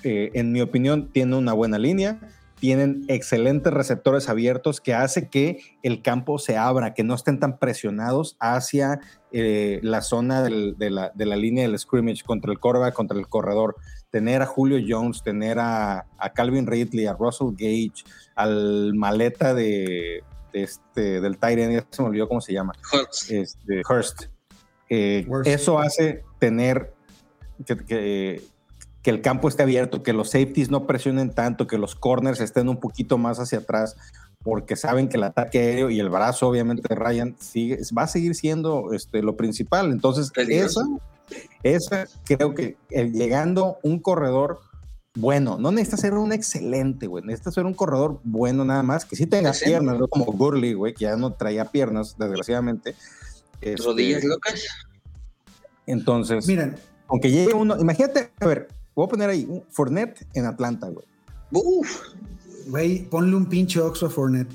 Eh, en mi opinión, tiene una buena línea, tienen excelentes receptores abiertos que hace que el campo se abra, que no estén tan presionados hacia eh, la zona del, de, la, de, la, línea del scrimmage contra el quarterback, contra el corredor. Tener a Julio Jones, tener a, a Calvin Ridley, a Russell Gage, al maleta de, de este, del Tyrant, se me olvidó cómo se llama. Hurst. Este, Hurst. Eh, eso hace tener que, que, que, el campo esté abierto, que los safeties no presionen tanto, que los corners estén un poquito más hacia atrás, porque saben que el ataque aéreo y el brazo, obviamente, de Ryan sigue, va a seguir siendo este, lo principal. Entonces, esa, esa creo que el, llegando un corredor bueno, no necesita ser un excelente, güey, necesita ser un corredor bueno nada más, que sí tenga ¿Sí? piernas, no como Gurley, güey, que ya no traía piernas, desgraciadamente. Este, ¿Rodillas locas? Entonces, miren, aunque llegue uno, imagínate, a ver, voy a poner ahí un Fournette en Atlanta, güey. Uf. Güey, ponle un pinche Oxford Fournette.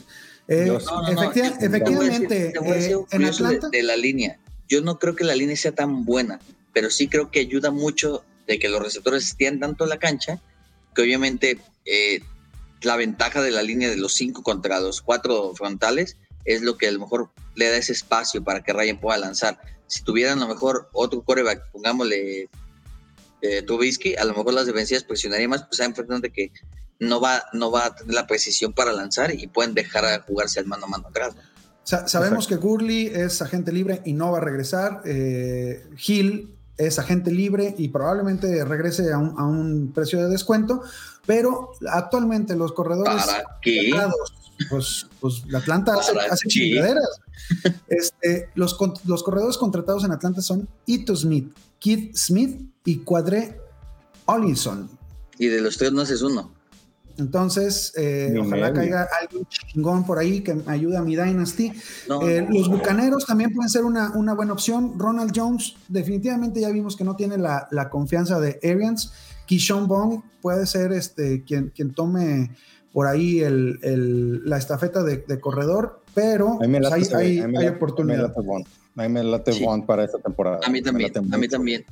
Eh, no, no, efectiva, no, efectivamente, te voy a decir, te voy a decir eh, en Atlanta. De, de, la línea. Yo no creo que la línea sea tan buena, pero sí creo que ayuda mucho de que los receptores estén tanto en la cancha que obviamente eh, la ventaja de la línea de los cinco contra los cuatro frontales es lo que a lo mejor le da ese espacio para que Ryan pueda lanzar. Si tuvieran a lo mejor otro coreback, pongámosle Trubisky, a lo mejor las defensivas presionarían más, pues saben perfectamente que no va, no va a tener la precisión para lanzar y pueden dejar a jugarse al mano a mano atrás. ¿no? Sa sabemos que Gurley es agente libre y no va a regresar. Eh, Hill es agente libre y probablemente regrese a un, a un, precio de descuento, pero actualmente los corredores ¿Para qué? Pues, pues Atlanta hace, hace chingaderas. *laughs* Este, los, los corredores contratados en Atlanta son Ito Smith, Keith Smith y Cuadre Ollinson. Y de los tres no haces uno. Entonces, eh, ojalá caiga algo chingón por ahí que me ayude a mi Dynasty. No, eh, no, los bucaneros también pueden ser una, una, buena opción. Ronald Jones, definitivamente ya vimos que no tiene la, la confianza de Arians. Kishon Bong puede ser este, quien, quien tome por ahí el, el, la estafeta de, de, corredor, pero hay, hay, oportunidad. A mí me late sí. para esta temporada. A mí también, a mí también.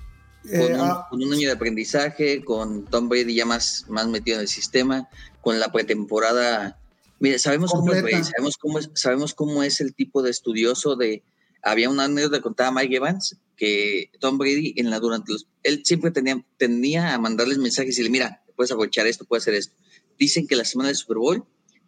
Con, eh, un, ah, con, un, año de aprendizaje, con Tom Brady ya más, más metido en el sistema, con la pretemporada. Mire, sabemos completa. cómo es Brady, sabemos cómo es, sabemos cómo es el tipo de estudioso de. Había una anécdota que contaba Mike Evans que Tom Brady en la durante los, él siempre tenía, tendía a mandarles mensajes y le mira, puedes aprovechar esto, puedes hacer esto. Dicen que la semana del Super Bowl,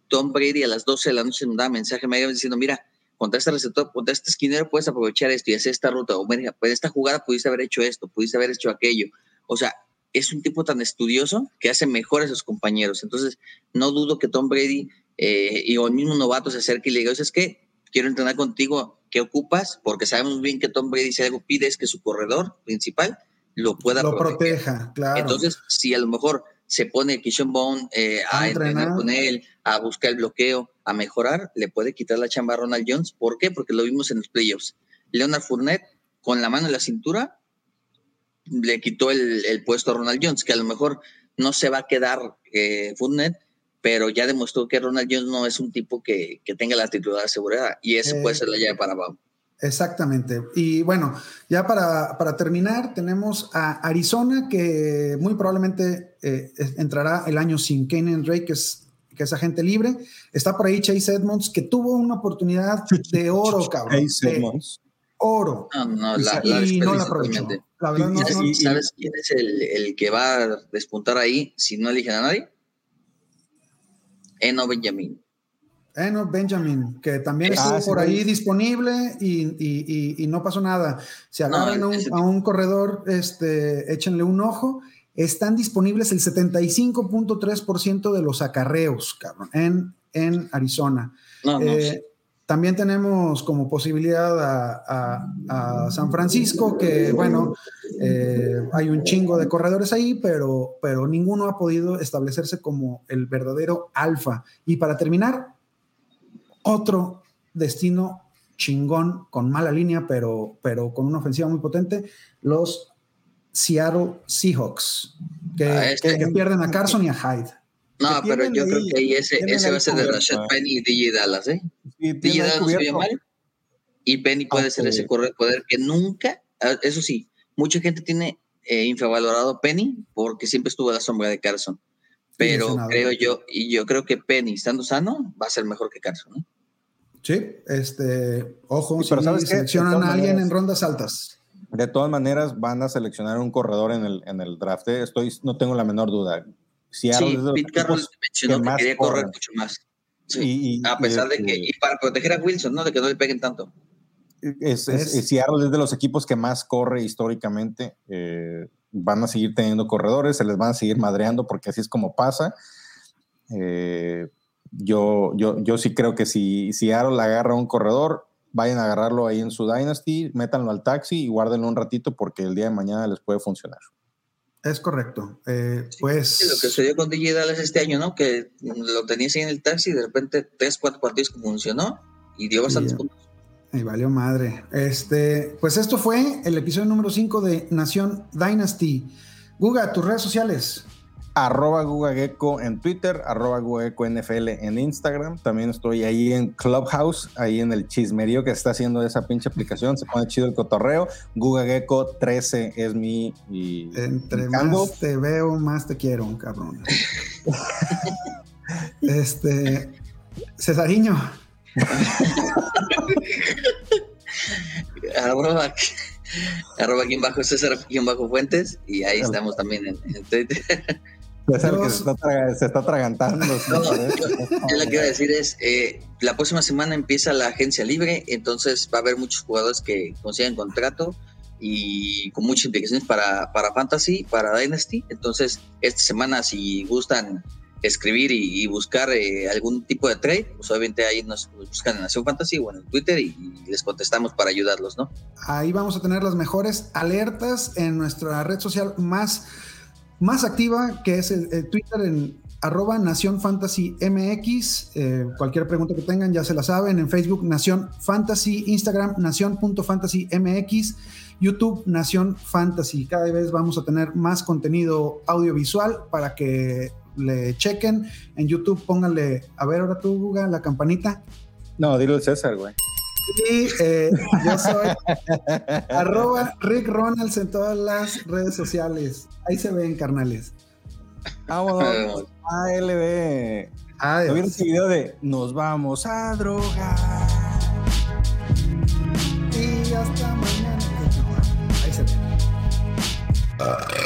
Tom Brady a las 12 de la noche mandaba mensaje a Mike Evans diciendo, mira, contra este receptor, contra este esquinero puedes aprovechar esto y hacer esta ruta, o mira, pues esta jugada pudiste haber hecho esto, pudiste haber hecho aquello. O sea, es un tipo tan estudioso que hace mejor a sus compañeros. Entonces, no dudo que Tom Brady eh, y o el mismo novato se acerque y le diga, es que quiero entrenar contigo, ¿qué ocupas? Porque sabemos bien que Tom Brady si algo pide es que su corredor principal lo pueda lo proteger. proteja, claro. Entonces, si a lo mejor se pone Kishon Bone eh, a, a entrenar con él, a buscar el bloqueo, a mejorar, le puede quitar la chamba a Ronald Jones. ¿Por qué? Porque lo vimos en los playoffs. Leonard Fournette, con la mano en la cintura, le quitó el, el puesto a Ronald Jones, que a lo mejor no se va a quedar eh, Fournette, pero ya demostró que Ronald Jones no es un tipo que, que tenga la titular asegurada y eso eh, puede ser la llave para abajo. Exactamente. Y bueno, ya para, para, terminar, tenemos a Arizona, que muy probablemente eh, entrará el año sin Kenyon Drake, que es que es agente libre. Está por ahí Chase Edmonds, que tuvo una oportunidad de oro, cabrón. Chase de Edmonds. oro. No, no, Y la, la y no la aprovechó. La verdad, no, ¿Sabes, no- sabes quién es el, el que va a despuntar ahí si no eligen a nadie? Eno Benjamin. Eno Benjamin, que también Ah, estuvo sí, por ahí disponible y, y- y- y no pasó nada. Si No, agarran a, un, ese a un corredor, este, échenle un ojo. Están disponibles el 75.3% de los acarreos, cabrón, en, en Arizona. No, no, Eh, sí. También tenemos como posibilidad a, a- a San Francisco, que bueno, eh, hay un chingo de corredores ahí, pero, pero ninguno ha podido establecerse como el verdadero alfa. Y para terminar, otro destino chingón con mala línea, pero, pero con una ofensiva muy potente, los Seattle Seahawks, que, Ah, este- que pierden a Carson y a Hyde. No, pero yo ahí- creo que ahí ese, ese va a ser de Rashad eh. Penny y DJ Dallas, ¿eh? DJ Dallas se mal. Y Penny puede ser ese corredor poder que nunca, ah, eso sí, mucha gente tiene eh, infravalorado Penny porque siempre estuvo a la sombra de Carson. Pero creo yo, y yo creo que Penny estando sano va a ser mejor que Carson, ¿no? Sí, este, ojo, Sí, pero si ¿sabes qué? De seleccionan todas a alguien maneras- en rondas altas. De todas maneras, van a seleccionar un corredor en el, en el draft. ¿eh? Estoy, no tengo la menor duda. Sí, es de los Pete Carroll equipos mencionó que quería correr corren. mucho más. Sí. y- y- a pesar y, de que, este, y para proteger a Wilson, ¿no? De que no le peguen tanto. es, es- Es- Seattle es de los equipos que más corre históricamente. eh, van a seguir teniendo corredores, se les van a seguir madreando porque así es como pasa. Eh, yo, yo, yo sí creo que si Seattle agarra un corredor, vayan a agarrarlo ahí en su Dynasty, métanlo al taxi y guárdenlo un ratito porque el día de mañana les puede funcionar. Es correcto. Eh, pues lo que sucedió con DJ Dallas este año, ¿no? Que lo tenías ahí en el taxi y de repente tres, cuatro partidos que funcionó y dio bastantes puntos. Y valió madre. Este, pues esto fue el episodio número 5 de Nación Dynasty. Guga, tus redes sociales. Arroba GugaGecko en Twitter, arroba GugaGecko NFL en Instagram. También estoy ahí en Clubhouse, ahí en el chismerío que está haciendo esa pinche aplicación. Se pone chido el cotorreo. GugaGecko 13 es mi. y- Entre más te veo, más te quiero, cabrón. *laughs* este, Cesariño. *laughs* Arroba, arroba aquí bajo César aquí bajo Fuentes y ahí estamos también en, en Twitter. Es el que se está, se está atragantando. *laughs* No, yo, yo lo que iba a decir es, eh, la próxima semana empieza la agencia libre, entonces va a haber muchos jugadores que consigan contrato y con muchas implicaciones para, para Fantasy, para Dynasty. Entonces, esta semana, si gustan escribir y, y buscar eh, algún tipo de trade, pues obviamente ahí nos buscan en Nación Fantasy o en el Twitter y, y les contestamos para ayudarlos, ¿no? Ahí vamos a tener las mejores alertas en nuestra red social más, más activa, que es Twitter en arroba Nación Fantasy MX. Eh, cualquier pregunta que tengan ya se la saben. En Facebook Nación Fantasy, Instagram Nación.fantasy MX, YouTube Nación Fantasy. Cada vez vamos a tener más contenido audiovisual para que le chequen. En YouTube pónganle, a ver ahora tú, Guga, la campanita. No, dilo César, güey. Y eh, yo soy *laughs* arroba Rick Ronalds en todas las redes sociales. Ahí se ven, carnales. Vámonos, ALB. Adiós. Yo video de Nos vamos a drogar. Y hasta mañana. Ahí se ven. Uh. Ah.